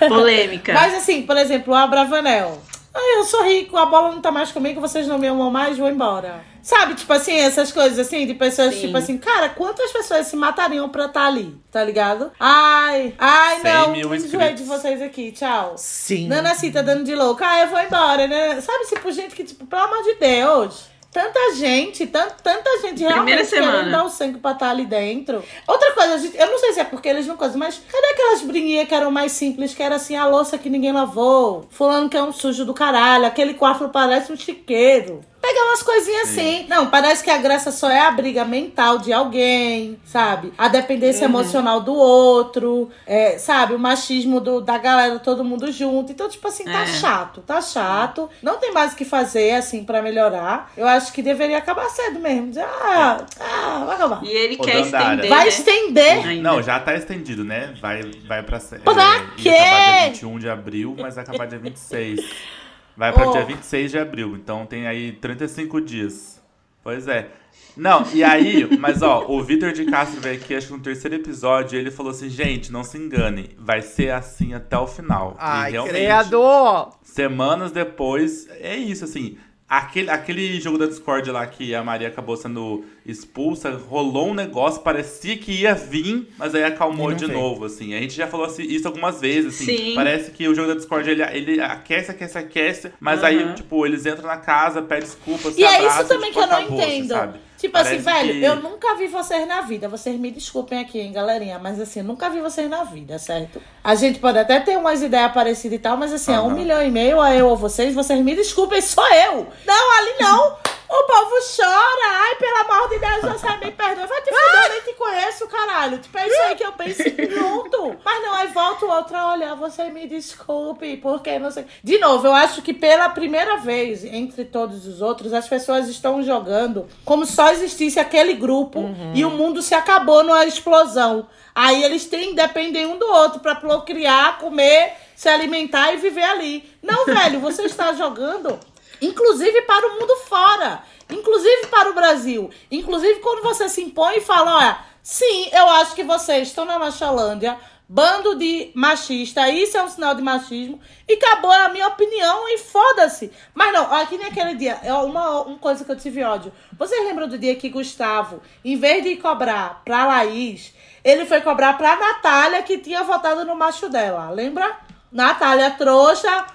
Polêmica. Mas assim, por exemplo, o Abravanel. Ah, eu sou rico, a bola não tá mais comigo, vocês não me amam mais, vou embora. Sabe, tipo assim, essas coisas assim, de pessoas, Sim. tipo assim, cara, quantas pessoas se matariam pra estar ali, tá ligado? Ai, ai, 100 não, mil me enjoei de vocês aqui, tchau. Sim. Nana assim, tá dando de louca, ah, eu vou embora, né? Sabe, tipo, gente que, tipo, pelo amor de Deus. Tanta gente, tan- tanta gente realmente querendo dar o sangue pra estar ali dentro. Outra coisa, gente, eu não sei se é porque eles não coisam, mas cadê aquelas briguinhas que eram mais simples, que era assim, a louça que ninguém lavou, fulano que é um sujo do caralho, aquele quarto parece um chiqueiro. Pegar umas coisinhas assim. Não, parece que a graça só é a briga mental de alguém, sabe? A dependência Uhum. emocional do outro, é, sabe? O machismo do, da galera, todo mundo junto. Então, tipo assim, tá É. chato, tá chato. Não tem mais o que fazer, assim, pra melhorar. Eu acho que deveria acabar cedo mesmo. Dizer, ah, ah, vai acabar. E ele Ô, quer Dandara. estender. Vai né? estender. Ainda. Não, já tá estendido, né? Vai, vai pra. É, Pra ia quê? acabar dia 21 de abril, mas vai acabar dia 26. Vai pra Oh. dia 26 de abril, então tem aí 35 dias. Pois é. Não, e aí, mas ó, o Vitor de Castro veio aqui, acho que no terceiro episódio, ele falou assim: gente, não se enganem, vai ser assim até o final. Ai, criador! semanas depois, é isso, assim. Aquele, aquele jogo da Discord lá que a Maria acabou sendo expulsa, rolou um negócio, parecia que ia vir, mas aí acalmou de veio. novo, assim. A gente já falou assim, isso algumas vezes, assim. Sim. Parece que o jogo da Discord, ele, ele aquece, aquece, aquece, mas aí, Uhum. tipo, eles entram na casa, pedem desculpa, se E é abraçam, isso também tipo, que eu não acabou, assim, entendo. sabe? Tipo Parece assim, velho, que- eu nunca vi vocês na vida. Vocês me desculpem aqui, hein, galerinha. Mas assim, eu nunca vi vocês na vida, certo? A gente pode até ter umas ideias parecidas e tal, mas assim, é um milhão e meio a eu ou vocês, vocês me desculpem, sou eu. Não, ali não. O povo chora. Ai, pelo amor de Deus, você me perdoa. Vai te fuder, eu nem te conheço, caralho. Tipo, é isso aí que eu penso junto. Mas não, aí volta o outro a olhar, você me desculpe, porque não sei. De novo, eu acho que pela primeira vez, entre todos os outros, as pessoas estão jogando como se só existisse aquele grupo e o mundo se acabou numa explosão. Aí eles têm, dependem um do outro pra procriar, comer, se alimentar e viver ali. Não, velho, você está jogando inclusive para o mundo fora, inclusive para o Brasil. Inclusive quando você se impõe e fala, olha, sim, eu acho que vocês estão na Machalândia, bando de machista, isso é um sinal de machismo, e acabou é a minha opinião e foda-se. Mas não, aqui naquele dia, é uma, uma coisa que eu tive ódio. Vocês lembram do dia que Gustavo, em vez de cobrar pra Laís, ele foi cobrar pra Natália, que tinha votado no macho dela, lembra? Natália trouxa,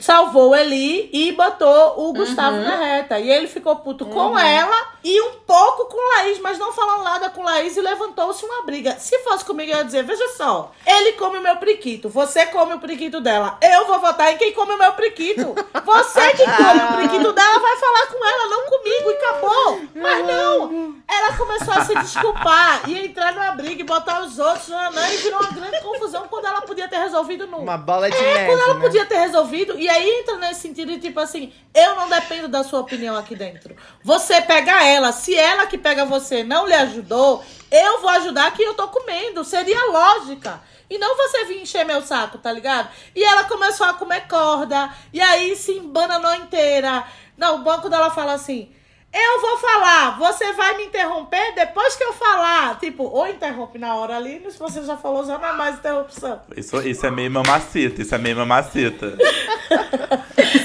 salvou Eli e botou o Gustavo na reta. E ele ficou puto com ela e um pouco com Laís, mas não falou nada com Laís e levantou-se uma briga. Se fosse comigo, eu ia dizer: veja só, ele come o meu priquito, você come o priquito dela. Eu vou votar em quem come o meu priquito. Você que come o priquito dela vai falar com ela, não comigo, e acabou. Mas não, ela começou a se desculpar e entrar numa briga e botar os outros nanã, e virou uma grande confusão quando ela podia ter resolvido num. Uma bola de É, neve, quando ela né? podia ter resolvido, e aí entra nesse sentido de tipo assim, eu não dependo da sua opinião aqui dentro. Você pega ela, se ela que pega você não lhe ajudou, eu vou ajudar que eu tô comendo. Seria lógica. E não você vir encher meu saco, tá ligado? E ela começou a comer corda, e aí se embananou inteira. Não, o banco dela fala assim. Eu vou falar, você vai me interromper depois que eu falar. Tipo, ou interrompe na hora ali, se você já falou, já não é mais interrupção. Isso, isso é meio mamacita, isso é meio mamacita.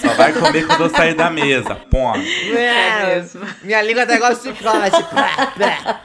Só vai comer quando eu sair da mesa, ponto. É, Minha língua tá igual chicote. Plá, plá.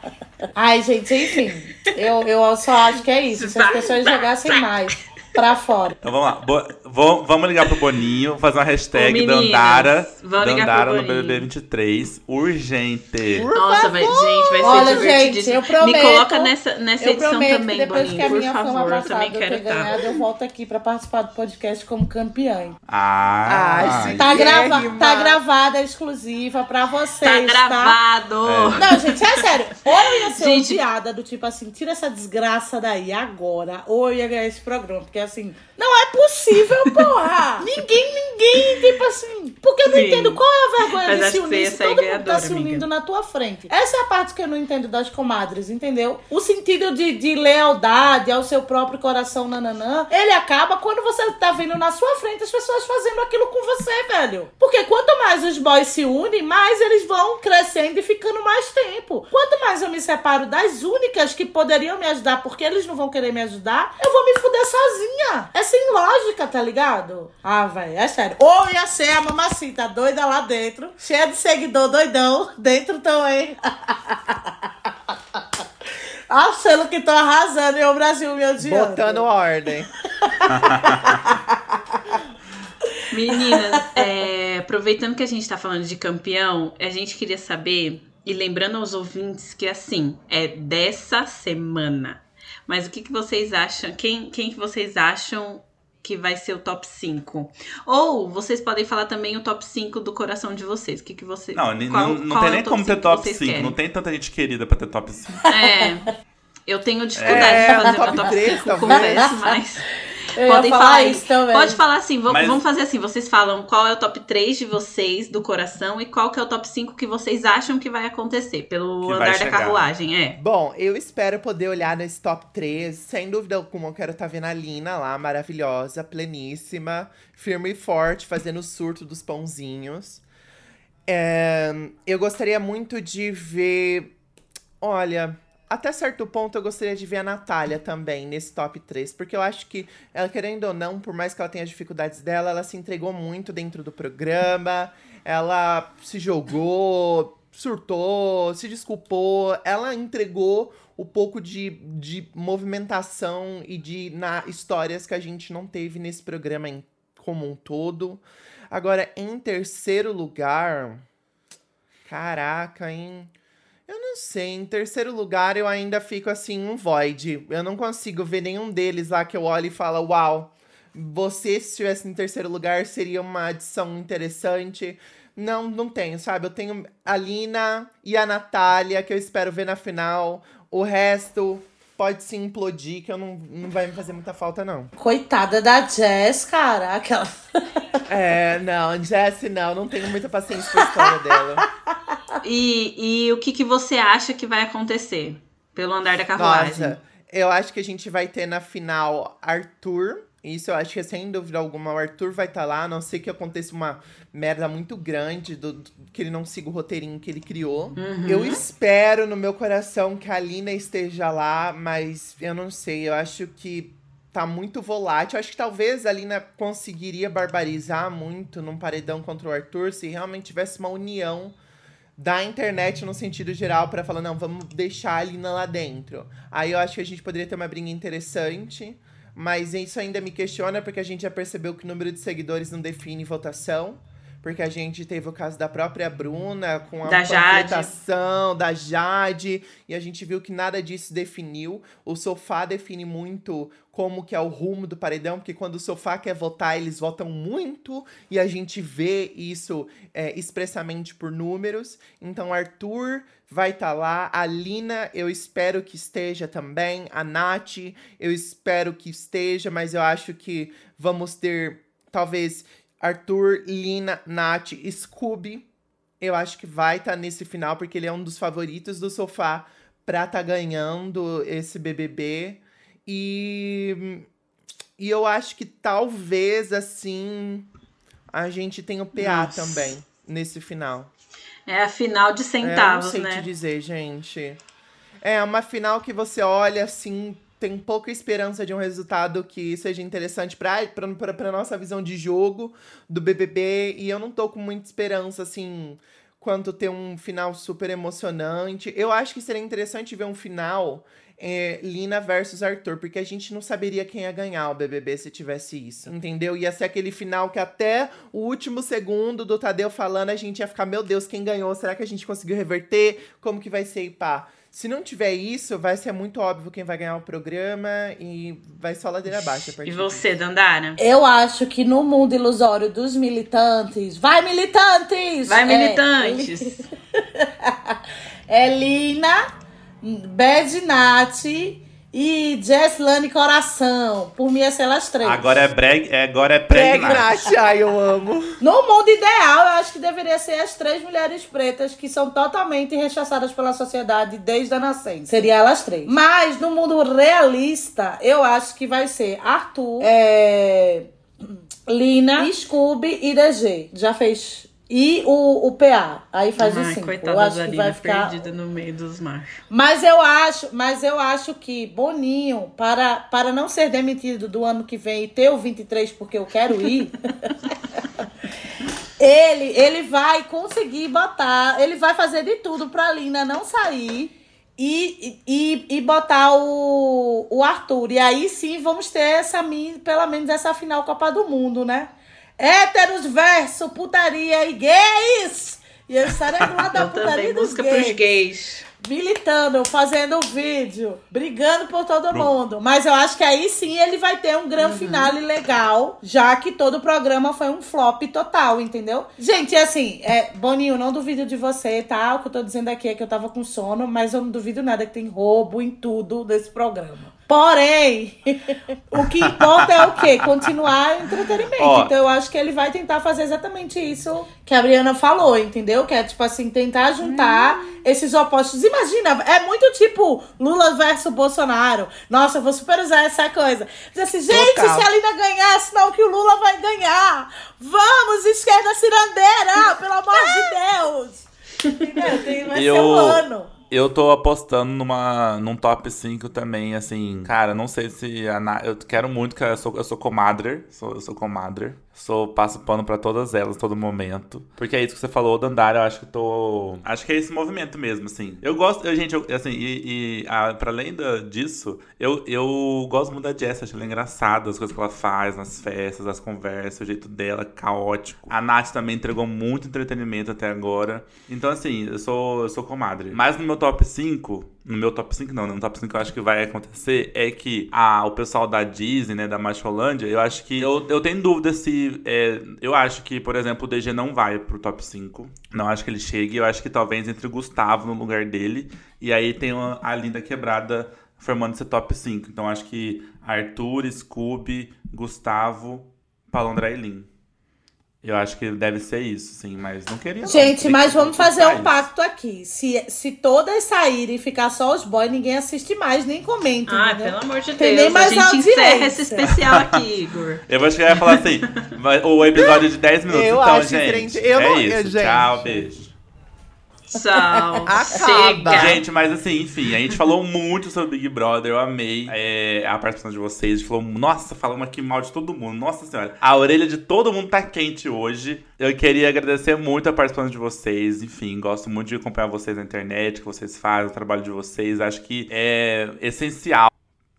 Ai, gente, enfim. Eu, eu só acho que é isso. Se as pessoas jogassem mais pra fora. Então vamos lá. Bo- vo- vamos ligar pro Boninho, fazer uma hashtag Ô, meninas, Dandara. vamos ligar pro Dandara no. BBB 23. Urgente. Nossa, vai, gente, vai ser Olha, divertidíssimo. gente, eu prometo- Me coloca nessa, nessa Eu edição também, que depois Boninho, que a por minha fama favor. Eu passada também eu quero ter estar. ganhado, eu volto aqui pra participar do podcast como campeã. Ah, Ai, sim. Tá, grava Guérrima. tá gravada, exclusiva pra vocês, Tá tá? gravado. Não, gente, é sério. Ou eu ia ser Gente- odiada do tipo assim, tira essa desgraça daí agora, ou eu ia ganhar esse programa. Porque assim, não é possível, porra! ninguém, ninguém, tipo assim. Porque eu não Sim. entendo qual é a vergonha Mas de se unir se todo mundo tá se unindo amiga. na tua frente. Essa é a parte que eu não entendo das comadres, entendeu? O sentido de, de lealdade ao seu próprio coração, nananã, ele acaba quando você tá vendo na sua frente as pessoas fazendo aquilo com você, velho. Porque quanto mais os boys se unem, mais eles vão crescendo e ficando mais tempo. Quanto mais eu me separo das únicas que poderiam me ajudar porque eles não vão querer me ajudar, eu vou me fuder sozinha. É sem lógica, tá ligado? Ah, velho, é sério. Ou ia ser a mamacita doida lá dentro, cheia de seguidor doidão, dentro também. Achando que tô arrasando e o Brasil me odiando. Botando ordem. Meninas, é, aproveitando que a gente tá falando de campeão, a gente queria saber, e lembrando aos ouvintes que assim, é dessa semana. Mas o que, que vocês acham? Quem, quem que vocês acham que vai ser o top 5? Ou vocês podem falar também o top 5 do coração de vocês. O que, que vocês. Não, qual- não, não qual tem é nem como ter top vocês 5. querem? Não tem tanta gente querida pra ter top 5. É. Eu tenho dificuldade É, de fazer top meu top três, 5, talvez. confesso, mas. Eu Podem falar falar isso também. Pode falar assim, vamos, Mas- vamos fazer assim. Vocês falam qual é o top 3 de vocês do coração e qual que é o top 5 que vocês acham que vai acontecer pelo Que andar da carruagem, é. Bom, eu espero poder olhar nesse top 3. Sem dúvida alguma, eu quero estar vendo a Lina lá, maravilhosa, pleníssima, firme e forte, fazendo o surto dos pãozinhos. É, eu gostaria muito de ver. Olha, até certo ponto eu gostaria de ver a Natália também nesse top 3, porque eu acho que ela, querendo ou não, por mais que ela tenha as dificuldades dela, ela se entregou muito dentro do programa. ela se jogou, surtou, se desculpou, ela entregou o pouco de, de movimentação e de na, histórias que a gente não teve nesse programa em, como um todo. Agora, em terceiro lugar. Caraca, hein? Eu não sei. Em terceiro lugar, eu ainda fico assim, um void. Eu não consigo ver nenhum deles lá que eu olho e falo, uau, você, se estivesse em terceiro lugar, seria uma adição interessante. Não, não tenho, sabe? Eu tenho a Lina e a Natália, que eu espero ver na final. O resto pode se implodir, que eu não, não vai me fazer muita falta, não. Coitada da Jess, cara. Aquela... é, não, Jess não, não tenho muita paciência pra história dela. E, e o que, que você acha que vai acontecer pelo andar da carruagem? Nossa, eu acho que a gente vai ter na final Arthur isso eu acho que sem dúvida alguma o Arthur vai estar tá lá, a não ser que aconteça uma merda muito grande, do, do, que ele não siga o roteirinho que ele criou. Uhum. Eu espero no meu coração que a Lina esteja lá, mas eu não sei, eu acho que tá muito volátil. Eu acho que talvez a Lina conseguiria barbarizar muito num paredão contra o Arthur se realmente tivesse uma união da internet no sentido geral para falar, não, vamos deixar a Lina lá dentro. Aí eu acho que a gente poderia ter uma briga interessante. Mas isso ainda me questiona porque a gente já percebeu que o número de seguidores não define votação. Porque a gente teve o caso da própria Bruna com a da da Jade, e a gente viu que nada disso definiu. O sofá define muito como que é o rumo do paredão, porque quando o sofá quer votar, eles votam muito, e a gente vê isso é, expressamente por números. Então, Arthur vai estar tá lá, a Lina, eu espero que esteja também, a Nath, eu espero que esteja, mas eu acho que vamos ter, talvez, Arthur, Lina, Nath, Scooby. Eu acho que vai estar tá nesse final, porque ele é um dos favoritos do sofá pra estar tá ganhando esse BBB. E, e eu acho que talvez, assim, a gente tenha o PA Nossa. também nesse final. É a final de centavos, é, eu não sei né? te dizer, gente. É uma final que você olha assim, tem pouca esperança de um resultado que seja interessante para nossa visão de jogo do BBB e eu não tô com muita esperança assim quanto ter um final super emocionante. Eu acho que seria interessante ver um final é, Lina versus Arthur, porque a gente não saberia quem ia ganhar o BBB se tivesse isso, entendeu? Ia ser aquele final que até o último segundo do Tadeu falando, a gente ia ficar, meu Deus, quem ganhou? Será que a gente conseguiu reverter? Como que vai ser e pá? Se não tiver isso, vai ser muito óbvio quem vai ganhar o programa e vai só ladeira abaixo. e você, Dandara? Eu acho que no mundo ilusório dos militantes. Vai, militantes! Vai, militantes! É, é Lina, Bad Nat e Jesslane Coração. Por mim, essa elas três. Agora é breg, é, agora é pregnat. Ai, eu amo. No mundo ideal, eu acho que deveria ser as três mulheres pretas que são totalmente rechaçadas pela sociedade desde a nascença. Seria elas três. Mas no mundo realista, eu acho que vai ser Arthur, é... Lina, Scooby e DG. Já fez e o, o PA. Aí faz Ai, o 5. Eu acho que vai ficar perdida no meio dos machos. Mas eu acho, mas eu acho que Boninho, para, para não ser demitido do ano que vem e ter o 23 porque eu quero ir, ele ele vai conseguir botar, ele vai fazer de tudo pra Lina não sair. E, e, e botar o, o Arthur. E aí sim vamos ter essa, pelo menos essa final Copa do Mundo, né? Héteros versus putaria e gays. E eu estarei do lado da putaria dos gays. gays. Militando, fazendo vídeo, brigando por todo mundo. Mas eu acho que aí sim ele vai ter um grande uhum. finale legal, já que todo o programa foi um flop total, entendeu? Gente, assim, é, Boninho, não duvido de você, tá? O que eu tô dizendo aqui é que eu tava com sono, mas eu não duvido nada que tem roubo em tudo desse programa. Porém, o que importa é o quê? Continuar o entretenimento. Ó, então eu acho que ele vai tentar fazer exatamente isso que a Briana falou, entendeu? Que é tipo assim, tentar juntar hum. esses opostos. Imagina, é muito tipo Lula versus Bolsonaro. Nossa, eu vou super usar essa coisa. Diz assim, gente, Total. se a Lina ganhar, senão que o Lula vai ganhar. Vamos, esquerda cirandeira, pelo amor de Deus. Entendeu? Tem, vai eu... ser um ano. Eu tô apostando numa, num top 5 também, assim. Cara, não sei se. A, eu quero muito que eu sou, eu sou comadre. Sou, eu sou comadre. Sou passo pano pra todas elas, todo momento. Porque é isso que você falou, Dandara, eu acho que tô. Acho que é esse movimento mesmo, assim. Eu gosto, eu, gente, eu, assim, e, e pra além da, disso, eu, eu gosto muito da Jess, acho ela engraçada, as coisas que ela faz nas festas, as conversas, o jeito dela, caótico. A Nath também entregou muito entretenimento até agora. Então, assim, eu sou, eu sou comadre. Mas no meu top 5, no meu top 5 não, no top 5 eu acho que vai acontecer é que a, o pessoal da Disney, né, da Macholândia, eu acho que eu, eu tenho dúvida se é, eu acho que, por exemplo, o DG não vai pro top 5. Não acho que ele chegue, eu acho que talvez entre o Gustavo no lugar dele e aí tem uma, a Linda Quebrada formando esse top 5. Então acho que Arthur, Scooby, Gustavo, Palondra e Lin. Eu acho que deve ser isso, sim, mas não queria. Gente, não. mas vamos fazer um pacto aqui. Se, se todas saírem e ficar só os boys, ninguém assiste mais, nem comenta. Ah, entendeu? pelo amor de Tem Deus. nem mais a gente audiência. encerra esse especial aqui, Igor. Eu vou chegar e falar assim, o episódio de 10 minutos. Eu então, acho gente, diferente. Eu é não- isso. eu- gente. Tchau, beijo. Tchau. Acaba. Chega. Gente, mas assim, enfim, a gente falou muito sobre Big Brother, eu amei é, a participação de vocês. A gente falou, nossa, falamos aqui mal de todo mundo. Nossa senhora, a orelha de todo mundo tá quente hoje. Eu queria agradecer muito a participação de vocês. Enfim, gosto muito de acompanhar vocês na internet, o que vocês fazem, o trabalho de vocês. Acho que é essencial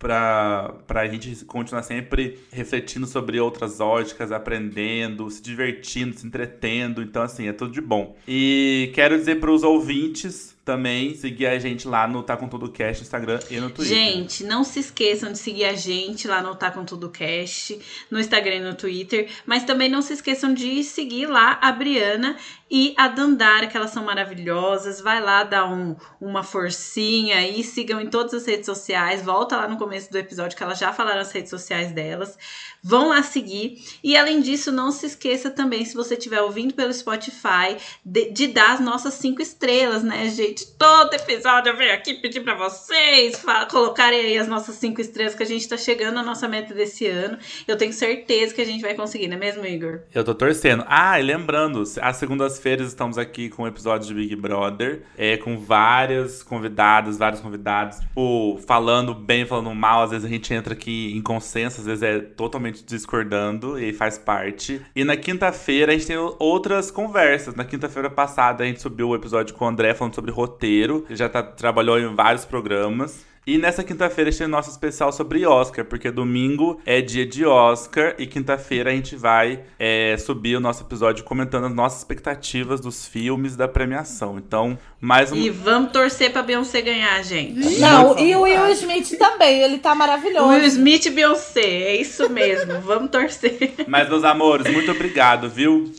pra, pra gente continuar sempre refletindo sobre outras óticas, aprendendo, se divertindo, se entretendo. Então, assim, é tudo de bom. E quero dizer pros ouvintes também seguir a gente lá no Tá Com Tudo Cast, no Instagram e no Twitter. Gente, não se esqueçam de seguir a gente lá no Tá Com Tudo Cast, no Instagram e no Twitter. Mas também não se esqueçam de seguir lá a Briana e a Dandara, que elas são maravilhosas. Vai lá dar um, uma forcinha aí, sigam em todas as redes sociais. Volta lá no começo do episódio que elas já falaram as redes sociais delas. Vão lá seguir. E além disso, não se esqueça também, se você estiver ouvindo pelo Spotify, de, de dar as nossas cinco estrelas, né, gente? Todo episódio eu venho aqui pedir pra vocês colocarem aí as nossas cinco estrelas, que a gente tá chegando à nossa meta desse ano. Eu tenho certeza que a gente vai conseguir, não é mesmo, Igor? Eu tô torcendo. Ah, e lembrando, às segundas-feiras estamos aqui com o episódio de Big Brother, é, com várias convidadas, vários convidados, tipo, falando bem, falando mal. Às vezes a gente entra aqui em consenso, às vezes é totalmente discordando, e faz parte. E na quinta-feira a gente tem outras conversas. Na quinta-feira passada a gente subiu o episódio com o André falando sobre roteiro, ele já tá, trabalhou em vários programas. E nessa quinta-feira a gente tem nosso especial sobre Oscar, porque domingo é dia de Oscar e quinta-feira a gente vai é, subir o nosso episódio comentando as nossas expectativas dos filmes da premiação. Então, mais um. E vamos torcer pra Beyoncé ganhar, gente. Não, e o Will Smith também, ele tá maravilhoso. Will Smith e Beyoncé, é isso mesmo. vamos torcer. Mas, meus amores, muito obrigado, viu?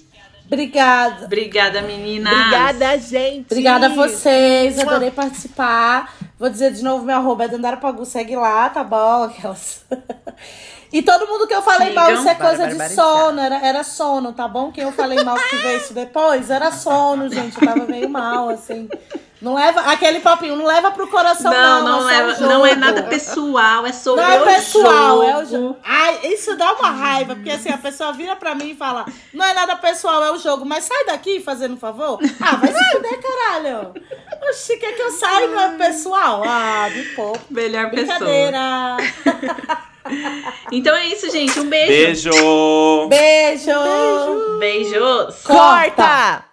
Obrigada. Obrigada, meninas. Obrigada, gente. Obrigada a vocês, adorei participar. Vou dizer de novo meu arroba é Dandara Pagu, segue lá, tá bom? Aquelas... E todo mundo que eu falei mal, isso é coisa de sono, era, era sono, tá bom? Quem eu falei mal que veio isso depois, era sono, gente, eu tava meio mal, assim. Não leva, aquele papinho, não leva pro coração Não, não, não, é leva, não é nada pessoal, é sobre Não é o pessoal, jogo. é o jogo. Ai, isso dá uma raiva, porque assim, a pessoa vira pra mim e fala: Não é nada pessoal, é o jogo, mas sai daqui fazendo um favor. Ah, vai se fuder, caralho. Oxi, quer que eu saia não é pessoal? Ah, me poupa. Melhor pessoa. Brincadeira. Então é isso, gente. Um beijo. Beijo! Beijo. Beijos. Corta.